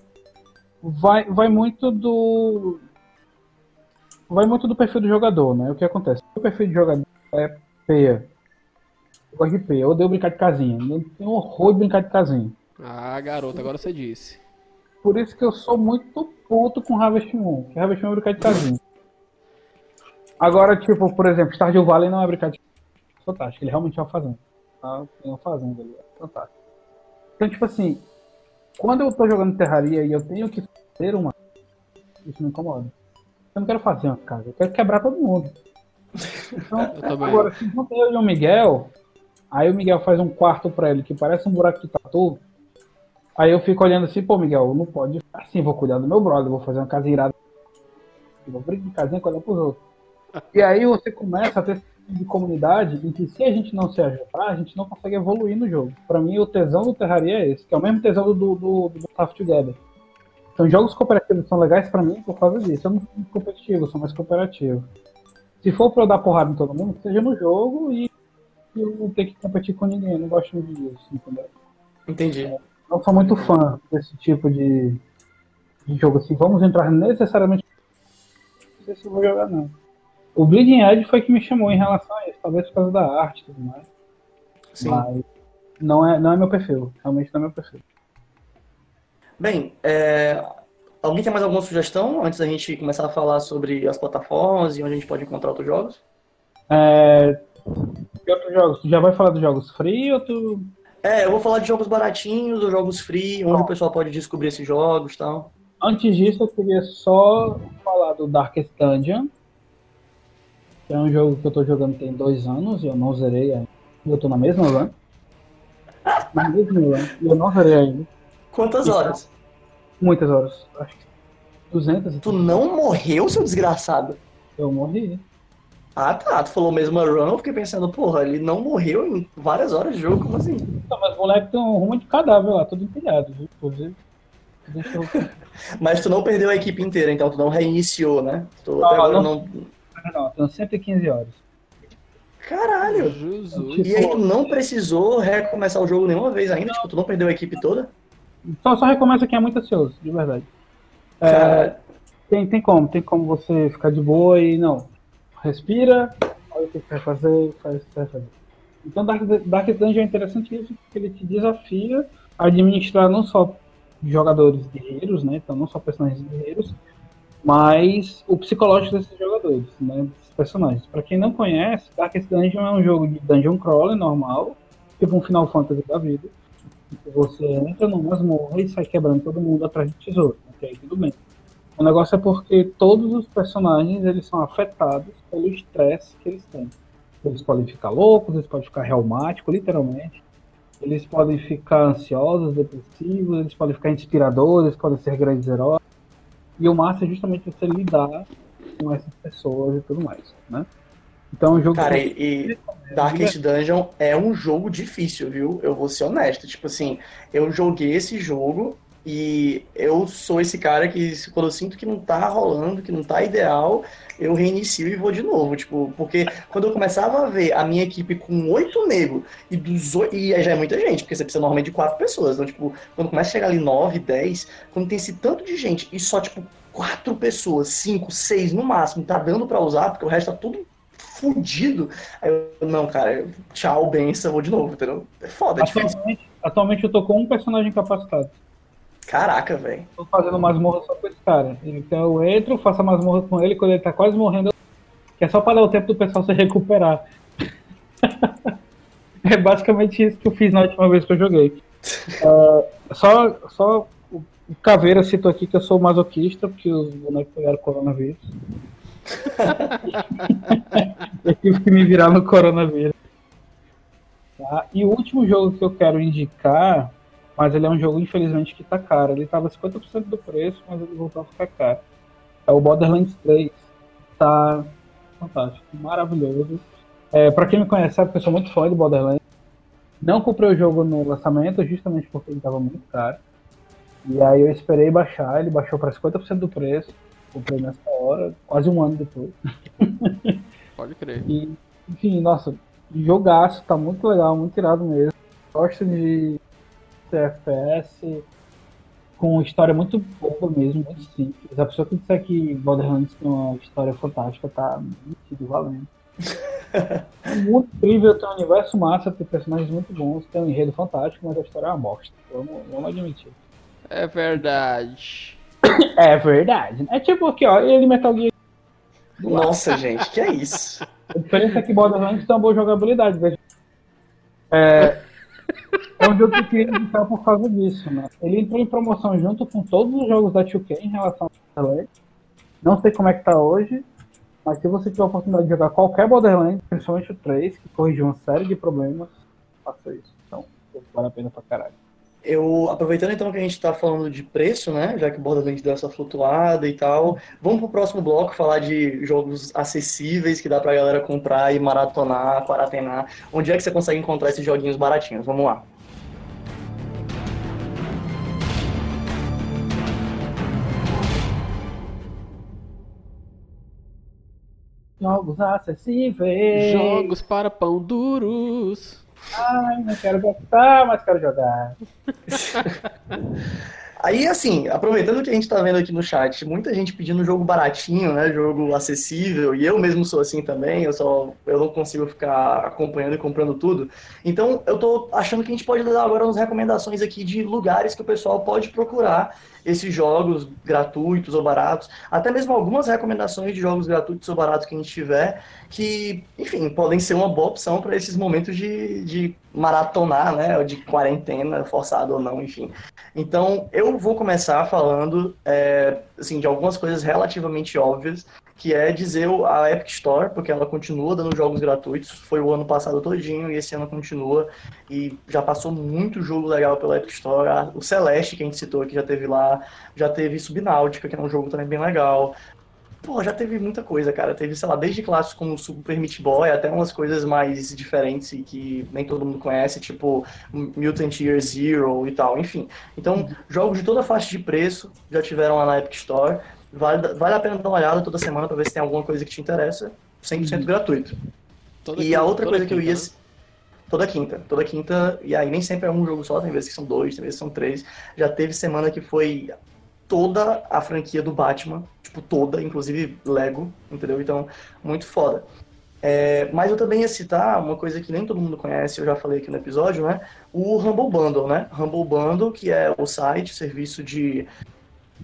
Vai, vai muito do vai muito do perfil do jogador, né? O que acontece? O perfil de jogador é peia. Eu gosto de peia. Eu odeio brincar de casinha. Eu tenho horror de brincar de casinha. Ah, garoto, agora você disse. Por isso que eu sou muito puto com Harvest Moon. Que Harvest Moon é brincar de casinha. Agora, tipo, por exemplo, Stardew Valley não é brincar de fantástico. Ele realmente é uma fazenda tá? Tem uma fazenda ali, fantástico. Então, tipo assim, quando eu tô jogando Terraria e eu tenho que fazer uma, isso me incomoda. Eu não quero fazer uma casa, eu quero quebrar todo mundo. Então, agora, se junta eu e o Miguel, aí o Miguel faz um quarto pra ele que parece um buraco de tatu. Aí eu fico olhando assim, pô, Miguel, não pode assim, vou cuidar do meu brother, vou fazer uma casa irada. vou brincar de casinha com ela pros outros. E aí você começa a ter de comunidade em que se a gente não se ajudar, a gente não consegue evoluir no jogo. Para mim, o tesão do Terraria é esse, que é o mesmo tesão do, do, do Tough Together. Então, jogos cooperativos são legais para mim por causa disso. Eu não sou muito competitivo, sou mais cooperativo. Se for pra eu dar porrada em todo mundo, seja no jogo e eu não ter que competir com ninguém. Eu não gosto muito disso, entendeu? Entendi. É, não sou muito fã desse tipo de, de jogo assim. Vamos entrar necessariamente. Não sei se eu vou jogar, não. O Bleeding Edge foi que me chamou em relação a isso, talvez por causa da arte e tudo mais. Sim. Mas não é, não é meu perfil, realmente não é meu perfil. Bem, é... alguém tem mais alguma sugestão antes da gente começar a falar sobre as plataformas e onde a gente pode encontrar outros jogos? É... Que outros jogos? Tu já vai falar dos jogos free ou tu. É, eu vou falar de jogos baratinhos, dos jogos free, onde Bom. o pessoal pode descobrir esses jogos e tal. Antes disso, eu queria só falar do Darkest Dungeon, é um jogo que eu tô jogando tem dois anos e eu não zerei ainda. Eu tô na mesma run. Na mesma run. E eu não zerei ainda. Quantas e horas? Tá... Muitas horas. Acho que 200 Tu não morreu, seu desgraçado? Eu morri. Ah tá, tu falou mesma run, eu fiquei pensando, porra, ele não morreu em várias horas de jogo, como assim? Não, mas o moleque tem um rumo de cadáver lá, todo empilhado, viu? Inclusive. mas tu não perdeu a equipe inteira, então tu não reiniciou, né? Tu não, não... não não, tenho 115 horas. Caralho! Jesus. E aí tu não precisou recomeçar o jogo nenhuma vez ainda? Tipo, tu não perdeu a equipe toda? Só, só recomeça quem é muito ansioso, de verdade. É, tem, tem como, tem como você ficar de boa e não. Respira, olha o que você vai fazer, faz o que você vai fazer. Então Dark, Dark Dungeon é interessantíssimo porque ele te desafia a administrar não só jogadores guerreiros, né? Então não só personagens guerreiros, mas o psicológico desses jogadores, né? Desses personagens. Pra quem não conhece, Dark Dungeon é um jogo de dungeon crawler normal, tipo um Final Fantasy da vida. Você entra numa masmorra e sai quebrando todo mundo atrás de tesouro. Ok, tudo bem. O negócio é porque todos os personagens eles são afetados pelo estresse que eles têm. Eles podem ficar loucos, eles podem ficar reumáticos, literalmente. Eles podem ficar ansiosos, depressivos, eles podem ficar inspiradores, eles podem ser grandes heróis. E o massa é justamente você lidar com essas pessoas e tudo mais, né? Então o jogo cara, e, e Darkest Dungeon é um jogo difícil, viu? Eu vou ser honesto. Tipo assim, eu joguei esse jogo e eu sou esse cara que, quando eu sinto que não tá rolando, que não tá ideal, eu reinicio e vou de novo. Tipo, porque quando eu começava a ver a minha equipe com oito negros e dos oito. E aí já é muita gente, porque você precisa normalmente de quatro pessoas. Então, tipo, quando começa a chegar ali nove, dez, quando tem esse tanto de gente e só, tipo, quatro pessoas, cinco, seis no máximo, tá dando pra usar, porque o resto tá tudo fudido. Aí eu, não, cara, tchau, benção, vou de novo, entendeu? É foda, é difícil. atualmente, atualmente eu tô com um personagem capacitado. Caraca, velho. Tô fazendo masmorra só com esse cara. Então eu entro, faço a masmorra com ele, quando ele tá quase morrendo, que é só para dar o tempo do pessoal se recuperar. é basicamente isso que eu fiz na última vez que eu joguei. Uh, só, só o Caveira citou aqui que eu sou masoquista, porque os bonecos pegaram coronavírus. eu tive que me virar no coronavírus. Tá? E o último jogo que eu quero indicar, mas ele é um jogo, infelizmente, que tá caro. Ele tava 50% do preço, mas ele voltou a ficar caro. É o Borderlands 3. Tá fantástico, maravilhoso. É, pra quem me conhece, sabe que eu sou muito fã de Borderlands. Não comprei o jogo no lançamento, justamente porque ele tava muito caro. E aí eu esperei baixar, ele baixou para 50% do preço. Comprei nessa hora, quase um ano depois. Pode crer. E, enfim, nossa, jogaço, tá muito legal, muito irado mesmo. Gosto de FPS com história muito boa mesmo, muito simples. A pessoa que disser que Borderlands tem uma história fantástica tá mentindo, valendo. é muito incrível, tem um universo massa, tem personagens muito bons, tem um enredo fantástico, mas a história é uma bosta. Vamos, vamos admitir. É verdade. É verdade. É tipo aqui, ó, ele Metal Gear. Nossa, gente, que é isso? A diferença é que Borderlands tem uma boa jogabilidade, veja. É, que eu queria indicar por causa disso, né? Ele entrou em promoção junto com todos os jogos da 2K em relação ao Borderlands. Não sei como é que tá hoje, mas se você tiver a oportunidade de jogar qualquer Borderlands, principalmente o 3, que corrigiu uma série de problemas, faça isso. Então, vale a pena pra caralho. Eu, aproveitando então que a gente está falando de preço, né? Já que o Borderlands deu essa flutuada e tal, vamos pro próximo bloco falar de jogos acessíveis que dá pra galera comprar e maratonar, quarantenar. Onde é que você consegue encontrar esses joguinhos baratinhos? Vamos lá. Jogos acessíveis. Jogos para pão duros. Ai, não quero gastar, mas quero jogar. Aí, assim, aproveitando que a gente tá vendo aqui no chat, muita gente pedindo jogo baratinho, né? Jogo acessível, e eu mesmo sou assim também, eu só eu não consigo ficar acompanhando e comprando tudo. Então, eu tô achando que a gente pode dar agora umas recomendações aqui de lugares que o pessoal pode procurar esses jogos gratuitos ou baratos, até mesmo algumas recomendações de jogos gratuitos ou baratos que a gente tiver, que, enfim, podem ser uma boa opção para esses momentos de, de maratonar, né, de quarentena, forçado ou não, enfim. Então, eu vou começar falando, é, assim, de algumas coisas relativamente óbvias, que é dizer a Epic Store, porque ela continua dando jogos gratuitos, foi o ano passado todinho e esse ano continua, e já passou muito jogo legal pela Epic Store, o Celeste, que a gente citou aqui, já teve lá, já teve Subnáutica, que é um jogo também bem legal, Pô, já teve muita coisa, cara. Teve, sei lá, desde clássicos como Super Meat Boy até umas coisas mais diferentes e que nem todo mundo conhece, tipo Mutant Year Zero e tal, enfim. Então, jogos de toda faixa de preço já tiveram lá na Epic Store. Vale, vale a pena dar uma olhada toda semana para ver se tem alguma coisa que te interessa. 100% gratuito. Toda e quinta- a outra coisa que eu ia. né? Toda quinta, toda quinta, e aí nem sempre é um jogo só, tem vezes que são dois, tem vezes que são três. Já teve semana que foi toda a franquia do Batman, tipo, toda, inclusive Lego, entendeu? Então, muito foda. É, mas eu também ia citar uma coisa que nem todo mundo conhece, eu já falei aqui no episódio, né? O Humble Bundle, né? Humble Bundle, que é o site, serviço de,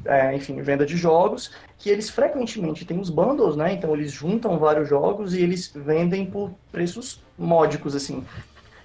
é, enfim, venda de jogos, que eles frequentemente têm os bundles, né? Então eles juntam vários jogos e eles vendem por preços módicos, assim.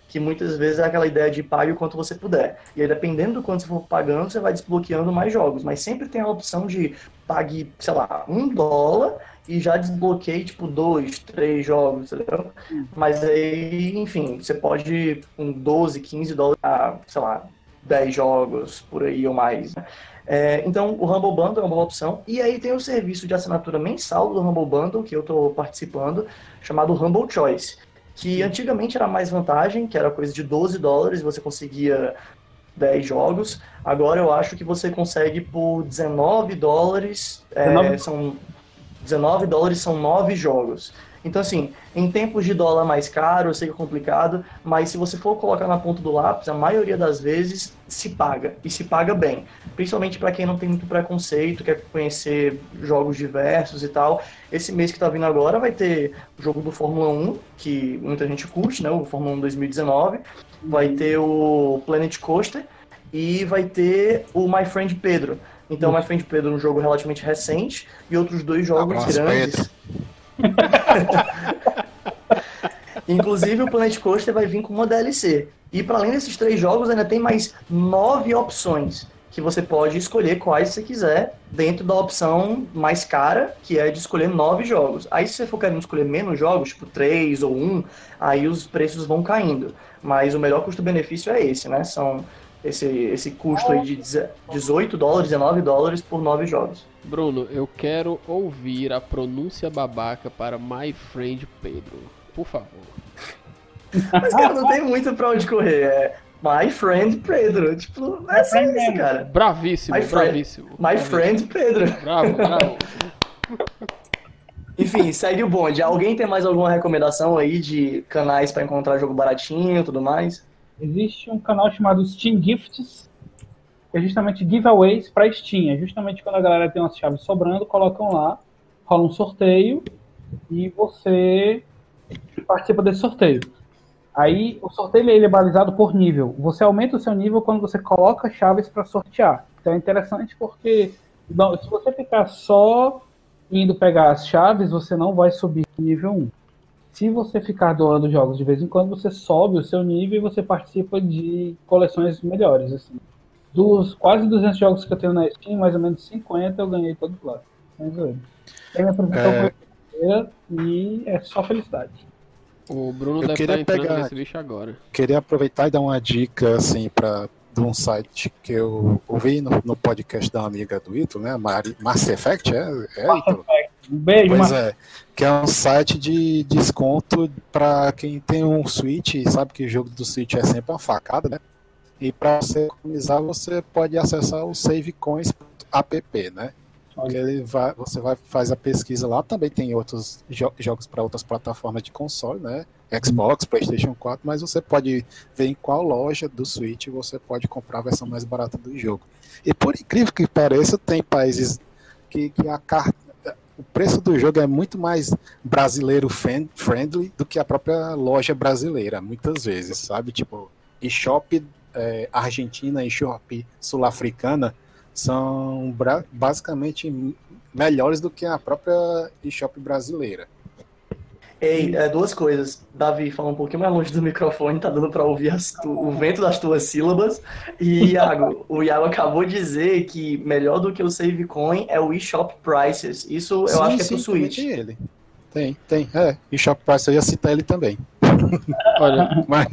Que muitas vezes é aquela ideia de pague o quanto você puder. E aí, dependendo do quanto você for pagando, você vai desbloqueando mais jogos. Mas sempre tem a opção de pague, sei lá, um dólar e já desbloqueie, tipo, dois, três jogos, entendeu? Mas aí, enfim, você pode com 12, 15 dólares, ah, sei lá, 10 jogos por aí ou mais. né? É, então, o Humble Bundle é uma boa opção. E aí tem o serviço de assinatura mensal do Humble Bundle, que eu estou participando, chamado Humble Choice. Que antigamente era mais vantagem, que era coisa de 12 dólares, você conseguia 10 jogos. Agora eu acho que você consegue por 19 dólares. é, 19? são 19 dólares são 9 jogos. Então, assim, em tempos de dólar mais caro, eu sei que é complicado, mas se você for colocar na ponta do lápis, a maioria das vezes se paga, e se paga bem. Principalmente para quem não tem muito preconceito, quer conhecer jogos diversos e tal. Esse mês que tá vindo agora vai ter o jogo do Fórmula 1, que muita gente curte, né? O Fórmula 1 2019. Vai ter o Planet Coaster e vai ter o My Friend Pedro. Então, My Friend Pedro é um jogo relativamente recente e outros dois jogos Abraço, grandes. Pedro. Inclusive, o Planet Coaster vai vir com uma DLC. E para além desses três jogos, ainda tem mais nove opções que você pode escolher quais você quiser dentro da opção mais cara, que é de escolher nove jogos. Aí, se você for querendo escolher menos jogos, tipo três ou um, aí os preços vão caindo. Mas o melhor custo-benefício é esse, né? São esse, esse custo aí de 18 dólares, 19 dólares por nove jogos. Bruno, eu quero ouvir a pronúncia babaca para My Friend Pedro. Por favor. Mas, cara, não tem muito pra onde correr. É My Friend Pedro. Tipo, é só isso, cara. Bravíssimo, My friend. bravíssimo. My bravíssimo. Friend Pedro. Bravo, bravo. Enfim, segue o bonde. Alguém tem mais alguma recomendação aí de canais pra encontrar jogo baratinho e tudo mais? Existe um canal chamado Steam Gifts, que é justamente giveaways para Steam. É justamente quando a galera tem umas chaves sobrando, colocam lá, rola um sorteio e você participa desse sorteio. Aí o sorteio ele é balizado por nível. Você aumenta o seu nível quando você coloca chaves para sortear. Então é interessante porque não, se você ficar só indo pegar as chaves, você não vai subir nível 1. Se você ficar doando jogos de vez em quando, você sobe o seu nível e você participa de coleções melhores. Assim. Dos quase 200 jogos que eu tenho na Steam, mais ou menos 50 eu ganhei todos lá. Tem minha apresentação É. e é só felicidade. O Bruno Eu deve queria estar entrando pegar- nesse bicho agora. Queria aproveitar e dar uma dica assim para de um site que eu ouvi no, no podcast da amiga do Ítalo, né? Mari, Mass Effect, é, é Ítalo? Um beijo, Pois Marcos. é, que é um site de desconto para quem tem um Switch e sabe que o jogo do Switch é sempre uma facada, né? E para você economizar, você pode acessar o savecoins.app, né? Que ele vai, você vai faz a pesquisa lá. Também tem outros jo- jogos para outras plataformas de console, né? Xbox, PlayStation 4, mas você pode ver em qual loja do Switch você pode comprar a versão mais barata do jogo. E por incrível que pareça, tem países que, que a carta o preço do jogo é muito mais brasileiro friendly do que a própria loja brasileira, muitas vezes, sabe? Tipo, eShop é, argentina e eShop sul-africana são basicamente melhores do que a própria eShop brasileira. Ei, é, duas coisas. Davi, fala um pouquinho mais longe do microfone, tá dando pra ouvir as tu- o vento das tuas sílabas. E, Iago, o Iago acabou de dizer que melhor do que o SaveCoin é o eShop Prices. Isso eu Sim, acho que é sim, pro também Switch. Tem ele. Tem, tem. É, eShop Price eu ia citar ele também. Olha, Mas,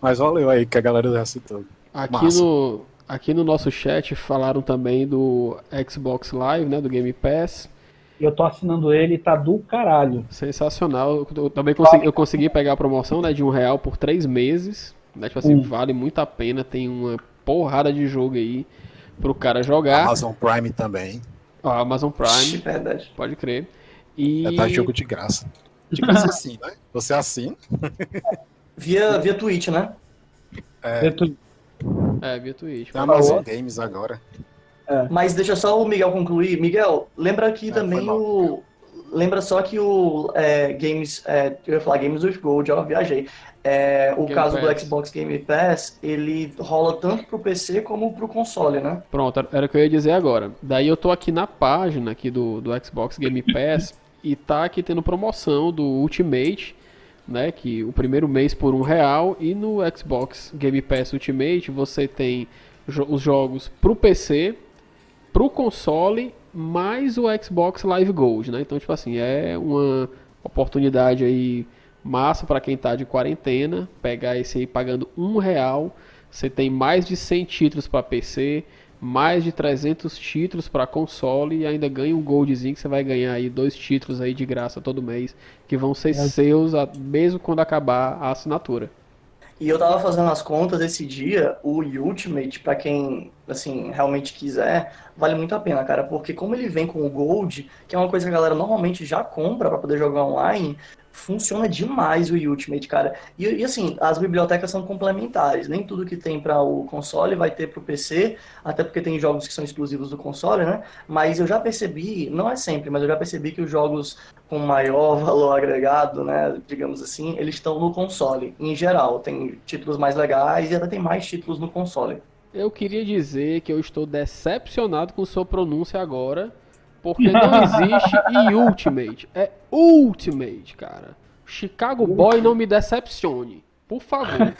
mas valeu aí que a galera já citou. aqui Massa. no, aqui no nosso chat falaram também do Xbox Live, né? Do Game Pass. Eu tô assinando ele e tá do caralho. Sensacional. Eu também consegui, eu consegui pegar a promoção né, de um real por três meses. Né, tipo assim, Hum. vale muito a pena. Tem uma porrada de jogo aí pro cara jogar. Amazon Prime também. Ó, Amazon Prime, Verdade. pode crer. E É dar jogo de graça. Tipo isso assim, né? Você assina. Via, via Twitch, né? É, É, via Twitch. tem Amazon Games agora. Mas deixa só o Miguel concluir. Miguel, lembra que É, também o. Lembra só que o é, Games. É, eu ia falar Games with Gold, ó, viajei. É, o Game caso do Pass. Xbox Game Pass, ele rola tanto pro PC como pro console, né? Pronto, era o que eu ia dizer agora. Daí eu tô aqui na página aqui do, do Xbox Game Pass e tá aqui tendo promoção do Ultimate, né? Que o primeiro mês por um real e no Xbox Game Pass Ultimate você tem jo- os jogos pro PC, pro console, mais o Xbox Live Gold, né? Então, tipo assim, é uma oportunidade aí massa para quem tá de quarentena, pegar esse aí pagando um real. Você tem mais de 100 títulos para PC, mais de 300 títulos para console e ainda ganha um goldzinho que você vai ganhar aí dois títulos aí de graça todo mês que vão ser seus a- mesmo quando acabar a assinatura. E eu tava fazendo as contas esse dia, o Ultimate, pra quem, assim, realmente quiser, vale muito a pena, cara, porque como ele vem com o Gold, que é uma coisa que a galera normalmente já compra pra poder jogar online, funciona demais o Ultimate, cara. E, e, assim, as bibliotecas são complementares, nem tudo que tem para o console vai ter pro PC, até porque tem jogos que são exclusivos do console, né? Mas eu já percebi, não é sempre, mas eu já percebi que os jogos com maior valor agregado, né, digamos assim, eles estão no console, em geral. Tem títulos mais legais e até tem mais títulos no console. Eu queria dizer que eu estou decepcionado com sua pronúncia agora, porque não existe e Ultimate, é Ultimate, cara. Chicago Boy não me decepcione, por favor.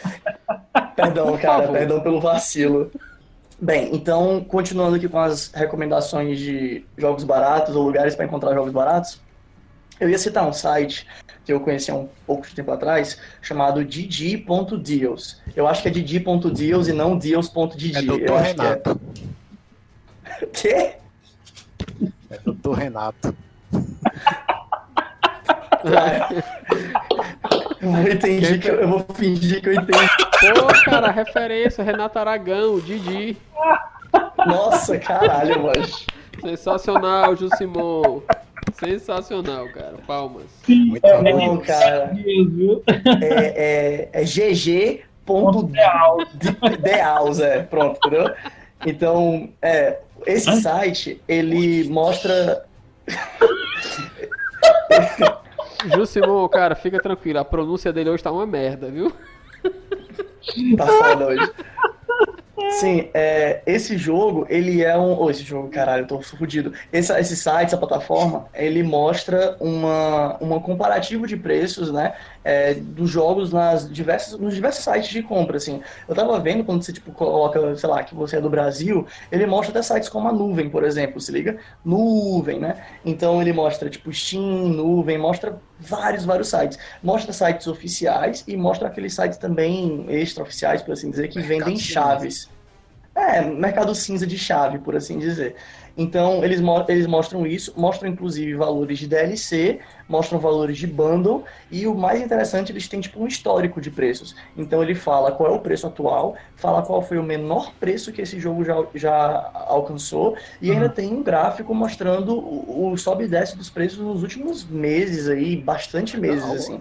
Perdão, Por cara, favor. perdão pelo vacilo. Bem, então, continuando aqui com as recomendações de jogos baratos ou lugares para encontrar jogos baratos, eu ia citar um site que eu conheci há um pouco de tempo atrás, chamado Didi.deals. Eu acho que é Didi.deals e não Deals.didi. É Eu Doutor acho que é. Renato. Quê? É Doutor Renato. Eu entendi que eu, eu vou fingir que eu entendi. Pô, cara, referência, Renato Aragão, Didi. Nossa, caralho, mano. Sensacional, Jusimon. Sensacional, cara. Palmas. Muito É. Não, cara. É, é, é gg.deals, é. Pronto, entendeu? Então, é, esse site, ele mostra... Jusimon, cara, fica tranquilo. A pronúncia dele hoje tá uma merda, viu? Tá foda hoje. Sim, é, esse jogo, ele é um. Oh, esse jogo, caralho, eu tô fudido. Esse, esse site, essa plataforma, ele mostra uma, uma comparativo de preços, né? é, dos jogos nas diversas, nos diversos sites de compra, assim. Eu tava vendo quando você, tipo, coloca, sei lá, que você é do Brasil, ele mostra até sites como a Nuvem, por exemplo, se liga? Nuvem, né? Então ele mostra, tipo, Steam, Nuvem, mostra vários, vários sites. Mostra sites oficiais e mostra aqueles sites também extra-oficiais, por assim dizer, que Mercado vendem chaves. É, mercado cinza de chave, por assim dizer. Então, eles, mo- eles mostram isso, mostram inclusive valores de DLC, mostram valores de bundle, e o mais interessante, eles têm tipo um histórico de preços. Então, ele fala qual é o preço atual, fala qual foi o menor preço que esse jogo já, já alcançou, e ainda tem um gráfico mostrando o, o sobe e desce dos preços nos últimos meses aí, bastante meses, Legal. assim.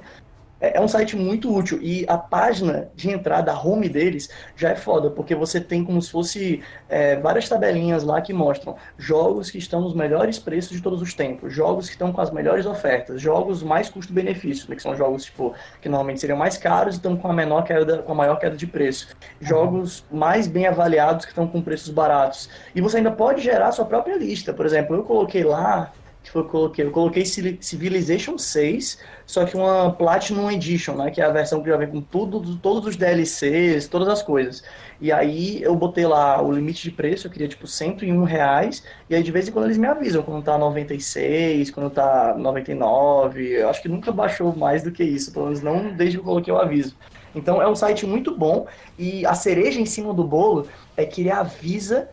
É é um site muito útil e a página de entrada, a home deles, já é foda, porque você tem como se fosse é, várias tabelinhas lá que mostram jogos que estão nos melhores preços de todos os tempos, jogos que estão com as melhores ofertas, jogos mais custo-benefício, né, que são jogos tipo que normalmente seriam mais caros e estão com a menor queda, com a maior queda de preço, jogos mais bem avaliados que estão com preços baratos. E você ainda pode gerar sua própria lista. Por exemplo, eu coloquei lá que foi, eu coloquei, eu coloquei Civil- Civilization 6, só que uma Platinum Edition, né, que é a versão que já vem com tudo, todos os DLCs, todas as coisas. E aí eu botei lá o limite de preço, eu queria tipo 101 reais, e aí de vez em quando eles me avisam quando tá 96, quando tá 99, eu acho que nunca baixou mais do que isso, pelo menos não desde que eu coloquei o aviso. Então é um site muito bom, e a cereja em cima do bolo é que ele avisa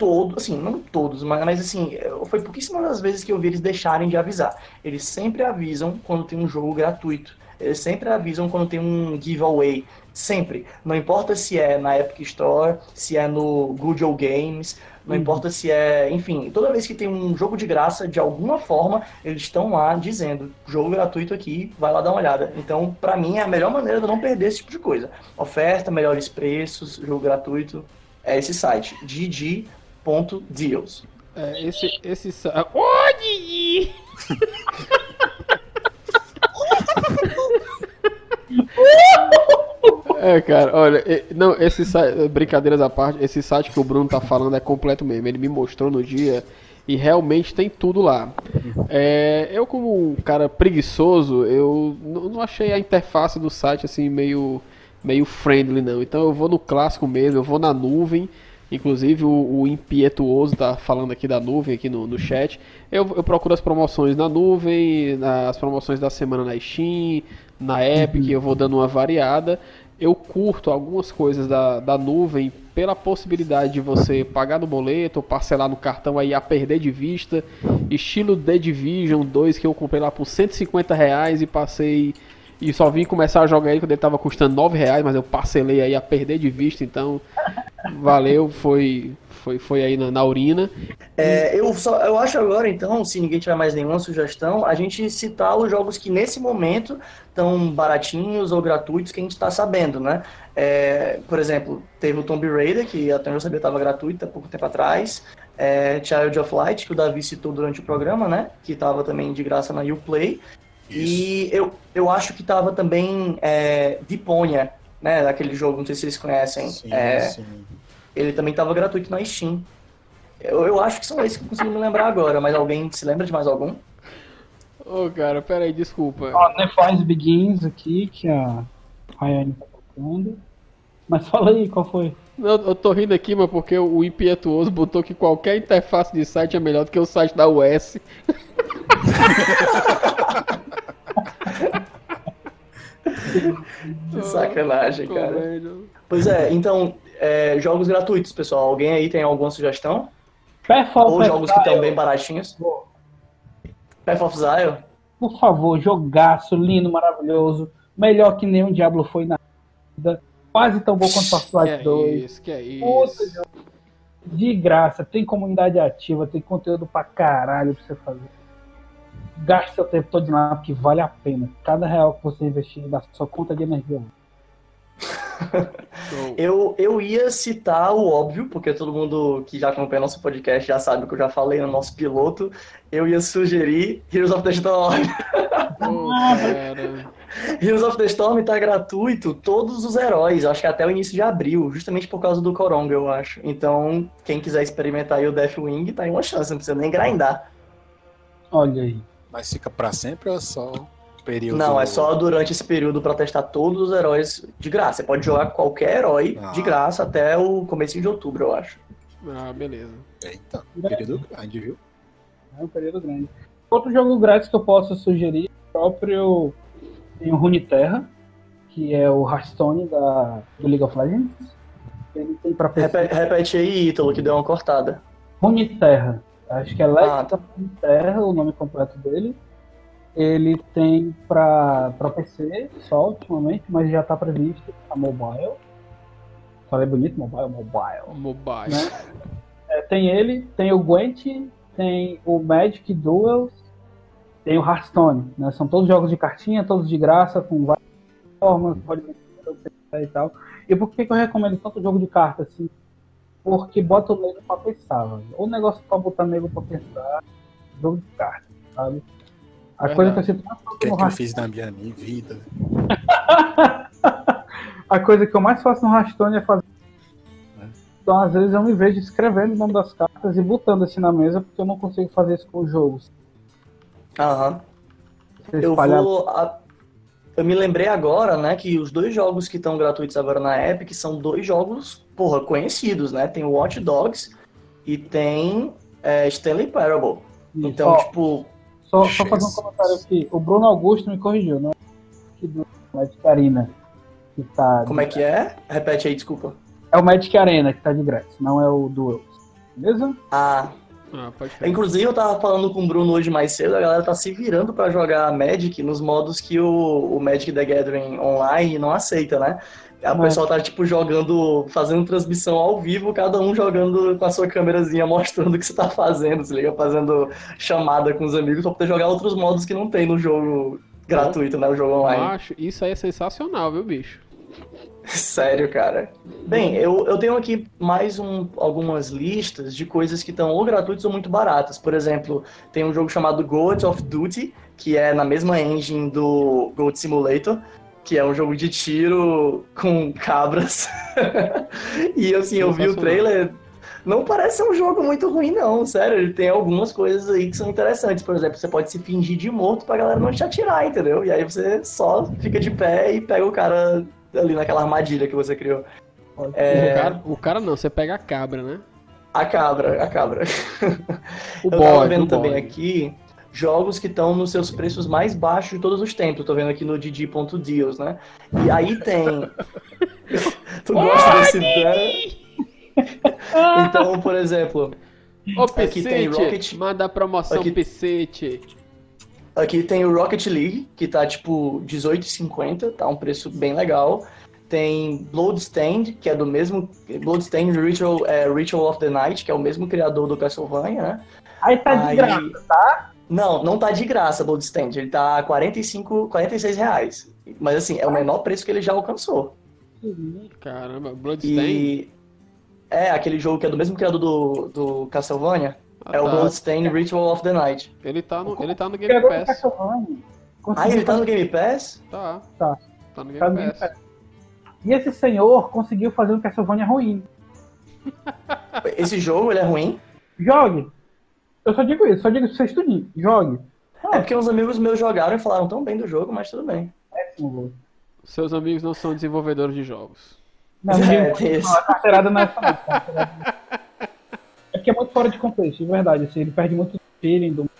todo, assim, não todos, mas, mas assim, foi pouquíssimas das vezes que eu vi eles deixarem de avisar. Eles sempre avisam quando tem um jogo gratuito. eles sempre avisam quando tem um giveaway. Sempre. Não importa se é na Epic Store, se é no Google Games, não Uhum. importa se é. Enfim, toda vez que tem um jogo de graça, de alguma forma, eles estão lá dizendo: jogo gratuito aqui, vai lá dar uma olhada. Então, pra mim, é a melhor maneira de não perder esse tipo de coisa. Oferta, melhores preços, jogo gratuito. É esse site, gg.deals. É, esse, esse sa- Ô, Didi! É, cara, olha, não, esse site, brincadeiras à parte, esse site que o Bruno tá falando é completo mesmo. Ele me mostrou no dia e realmente tem tudo lá. É, eu, como um cara preguiçoso, eu não achei a interface do site assim meio, meio friendly, não. Então eu vou no clássico mesmo, eu vou na nuvem. Inclusive o, o Impietuoso tá falando aqui da nuvem aqui no, no chat. Eu, eu procuro as promoções na nuvem, as promoções da semana na Steam, na Epic, eu vou dando uma variada. Eu curto algumas coisas da, da nuvem pela possibilidade de você pagar no boleto parcelar no cartão aí a perder de vista. Estilo The Division 2 que eu comprei lá por 150 reais e passei. E só vim começar a jogar ele quando ele tava custando 9 reais, mas eu parcelei aí a perder de vista, então valeu, foi, foi, foi aí na, na urina. É, eu, só, eu acho agora, então, se ninguém tiver mais nenhuma sugestão, a gente citar os jogos que nesse momento estão baratinhos ou gratuitos que a gente está sabendo, né? É, por exemplo, teve o Tomb Raider, que até onde eu sabia estava gratuito há pouco tempo atrás. É, Child of Light, que o Davi citou durante o programa, né? Que estava também de graça na Uplay. E eu, eu acho que estava também é, Deponia, né? Daquele jogo, não sei se vocês conhecem. Sim, É, sim. ele também estava gratuito na Steam. Eu, eu acho que são esses que eu consigo me lembrar agora, mas alguém se lembra de mais algum? Ô, cara, peraí, desculpa. Ó, Defiance Begins aqui, que a Rayane tá tocando. Mas fala aí, qual foi? Eu, eu tô rindo aqui, mas porque o Impietuoso botou que qualquer interface de site é melhor do que o site da US. Que sacanagem, Tô cara. Pois é, então, é, jogos gratuitos, pessoal. Alguém aí tem alguma sugestão? Path Ou jogos que estão bem baratinhos? Path of Exile? Por favor, jogaço, lindo, maravilhoso. Melhor que nenhum Diablo foi na vida. Quase tão bom quanto Que Half-Life é 2. isso, que é Puta isso. De graça, tem comunidade ativa, tem conteúdo pra caralho pra você fazer. Gaste seu tempo todo lá, porque vale a pena. Cada real que você investir da sua conta de energia. Eu, eu ia citar o óbvio, porque todo mundo que já acompanha nosso podcast já sabe que eu já falei no nosso piloto. Eu ia sugerir Heroes of the Storm. Cara. Heroes of the Storm tá gratuito, todos os heróis, acho que até o início de abril, justamente por causa do Coronga, eu acho. Então, quem quiser experimentar aí o Deathwing, tá aí uma chance, não precisa nem grindar. Olha aí. Mas fica pra sempre ou é só um período? Não, é só durante esse período pra testar todos os heróis de graça. Você pode jogar qualquer herói Ah. de graça até o começo de outubro, eu acho. Ah, beleza. Eita, período grande, viu? É um período grande. Outro jogo grátis que eu posso sugerir é o próprio tem o Runeterra, que é o Hearthstone da, do League of Legends. Ele tem pra PC. Repete, repete aí, Ítalo, que deu uma cortada. Runeterra. Acho que é Legends Ah, tá. Runeterra, o nome completo dele. Ele tem pra, pra PC só ultimamente, mas já tá previsto a mobile. Falei bonito, mobile, mobile. Mobile. Né? É, tem ele, tem o Gwent, tem o Magic Duels, tem o Hearthstone, né? São todos jogos de cartinha, todos de graça, com várias formas, pode e tal. E por que, que eu recomendo tanto jogo de carta assim? Porque bota o nego pra pensar, velho. O negócio pra botar nego pra pensar, jogo de carta, sabe? A Verdade. coisa que eu sinto mais O falta que é no que eu fiz na minha, minha vida? A coisa que eu mais faço no Hearthstone é fazer. Então, às vezes, eu me vejo escrevendo o nome das cartas e botando assim na mesa, porque eu não consigo fazer isso com os jogos. Aham. Eu vou. a- Eu me lembrei agora, né, que os dois jogos que estão gratuitos agora na Epic são dois jogos, porra, conhecidos, né? Tem o Watch Dogs e tem é, Stanley Parable. Isso. Então, Ó, tipo, só, só fazer um comentário aqui. O Bruno Augusto me corrigiu, não é que do Magic Arena que tá. como é que é? Repete aí, desculpa. É o Magic Arena que tá de graça, não é o Duels. Beleza? Ah, Ah. Inclusive, eu tava falando com o Bruno hoje mais cedo, a galera tá se virando pra jogar Magic nos modos que o, o Magic the Gathering online não aceita, né? A É. pessoa tá, tipo, jogando, fazendo transmissão ao vivo, cada um jogando com a sua câmerazinha, mostrando o que você tá fazendo, se liga? Fazendo chamada com os amigos pra poder jogar outros modos que não tem no jogo gratuito, né? O jogo online. Macho, isso aí é sensacional, viu, bicho? Sério, cara. Bem, eu, eu tenho aqui mais um, algumas listas de coisas que estão ou gratuitas ou muito baratas. Por exemplo, tem um jogo chamado Goat of Duty, que é na mesma engine do Goat Simulator, que é um jogo de tiro com cabras. e assim, eu vi o trailer. Não parece ser um jogo muito ruim, não, sério. Ele tem algumas coisas aí que são interessantes. Por exemplo, você pode se fingir de morto pra galera não te atirar, entendeu? E aí você só fica de pé e pega o cara ali naquela armadilha que você criou. É, O, cara, o cara não, você pega a cabra, né? a cabra, a cabra. O Eu tava bode, vendo também bode. aqui jogos que estão nos seus preços mais baixos de todos os tempos. Tô vendo aqui no Didi.deals, né? E aí tem. tu gosta desse ideia? Então, por exemplo, Ô, Aqui tem Rocket- manda a promoção Aqui- aqui tem o Rocket League, que tá tipo R$18,50, tá um preço bem legal. Tem Bloodstained, que é do mesmo. Bloodstained Ritual, é, Ritual of the Night, que é o mesmo criador do Castlevania, né? Aí tá de Aí- graça, tá? Não, não tá de graça Bloodstained. Ele tá 45, 46 reais. Mas assim, é o menor preço que ele já alcançou. Caramba, Bloodstained. E é aquele jogo que é do mesmo criador do, do Castlevania. Ah, é o tá. Bloodstained Ritual of the Night. Ele tá no, ele tá no Game Pass. Ah, ele tá no Game Pass? Tá. Tá. Tá no tá no Game Game Pass. Pass. E esse senhor conseguiu fazer um Castlevania ruim. Esse jogo, ele é ruim? Jogue. Eu só digo isso, só digo isso você estudar. Jogue. É porque uns amigos meus jogaram e falaram tão bem do jogo, mas tudo bem. Péssimo jogo. Seus amigos não são desenvolvedores de jogos. Não, É, não, a carteirada não é essa não. a carteirada não é. É porque é muito fora de contexto, de verdade. Assim, ele perde muito feeling do.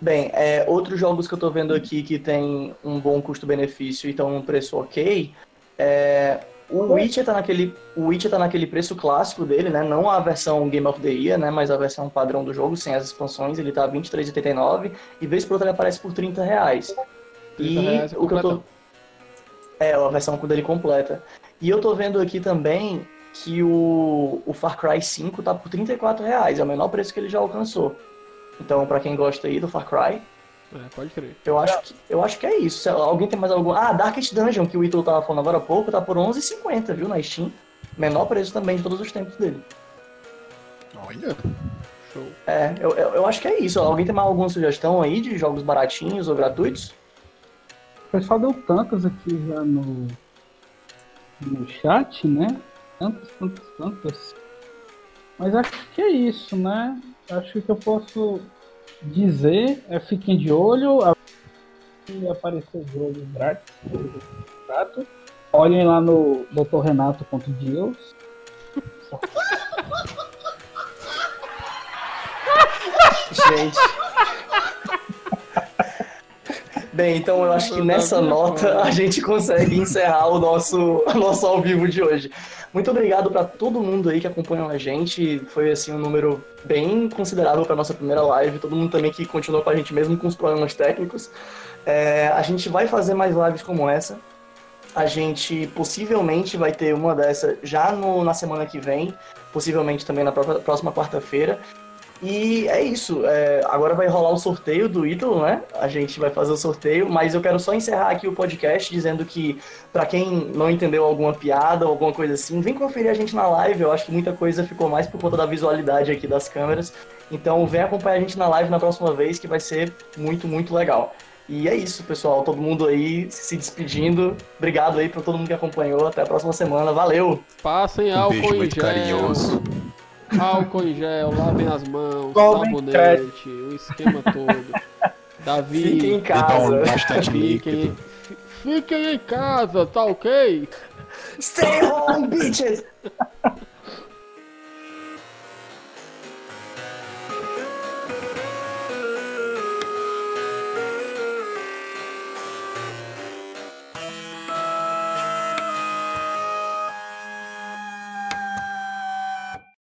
Bem, é, outros jogos que eu tô vendo aqui que tem um bom custo-benefício e estão num preço ok. É, o Witcher tá naquele, o Witcher tá naquele preço clássico dele, né? Não a versão Game of the Year, né? Mas a versão padrão do jogo, sem as expansões, ele tá R$ 23,89 e vez por outra ele aparece por 30 reais. 30 E reais é o que eu tô. É, a versão dele completa. E eu tô vendo aqui também que o, o Far Cry 5 tá por 34 reais, é o menor preço que ele já alcançou. Então, pra quem gosta aí do Far Cry, É, pode crer. eu acho que, eu acho que é isso. Se alguém tem mais algum. Ah, Darkest Dungeon, que o Ítalo tava falando agora há pouco, tá por 11,50, viu, na Steam. Menor preço também de todos os tempos dele. Olha, Show. É, eu, eu, eu acho que é isso. Alguém tem mais alguma sugestão aí de jogos baratinhos ou gratuitos? O pessoal deu tantas aqui já no, no chat, né? Tantas, tantas, tantas. Mas acho que é isso, né? Acho que eu posso dizer é fiquem de olho. a- Se aparecer jogo grátis, grátis. Olhem lá no drrenato.deals. Gente. Bem, então eu acho que nessa nota a gente consegue encerrar o nosso, o nosso ao vivo de hoje. Muito obrigado para todo mundo aí que acompanhou a gente. Foi assim um número bem considerável para nossa primeira live. Todo mundo também que continuou com a gente mesmo com os problemas técnicos. É, a gente vai fazer mais lives como essa. A gente possivelmente vai ter uma dessa já no- na semana que vem, possivelmente também na própria- próxima quarta-feira. E é isso. é, agora vai rolar o sorteio do Ítalo, né? A gente vai fazer o sorteio, mas eu quero só encerrar aqui o podcast dizendo que, pra quem não entendeu alguma piada ou alguma coisa assim, vem conferir a gente na live. Eu acho que muita coisa ficou mais por conta da visualidade aqui das câmeras. Então vem acompanhar a gente na live na próxima vez, que vai ser muito, muito legal. E é isso, pessoal. Todo mundo aí se despedindo. Obrigado aí pra todo mundo que acompanhou. Até a próxima semana. Valeu! Passem um álcool beijo em muito gel. carinhoso. Álcool em gel, lavem as mãos, Tomem sabonete, o esquema todo. Davi, Fiquem em casa. bastante líquido. fiquem, fi- fiquem em casa, tá ok? Stay home, bitches!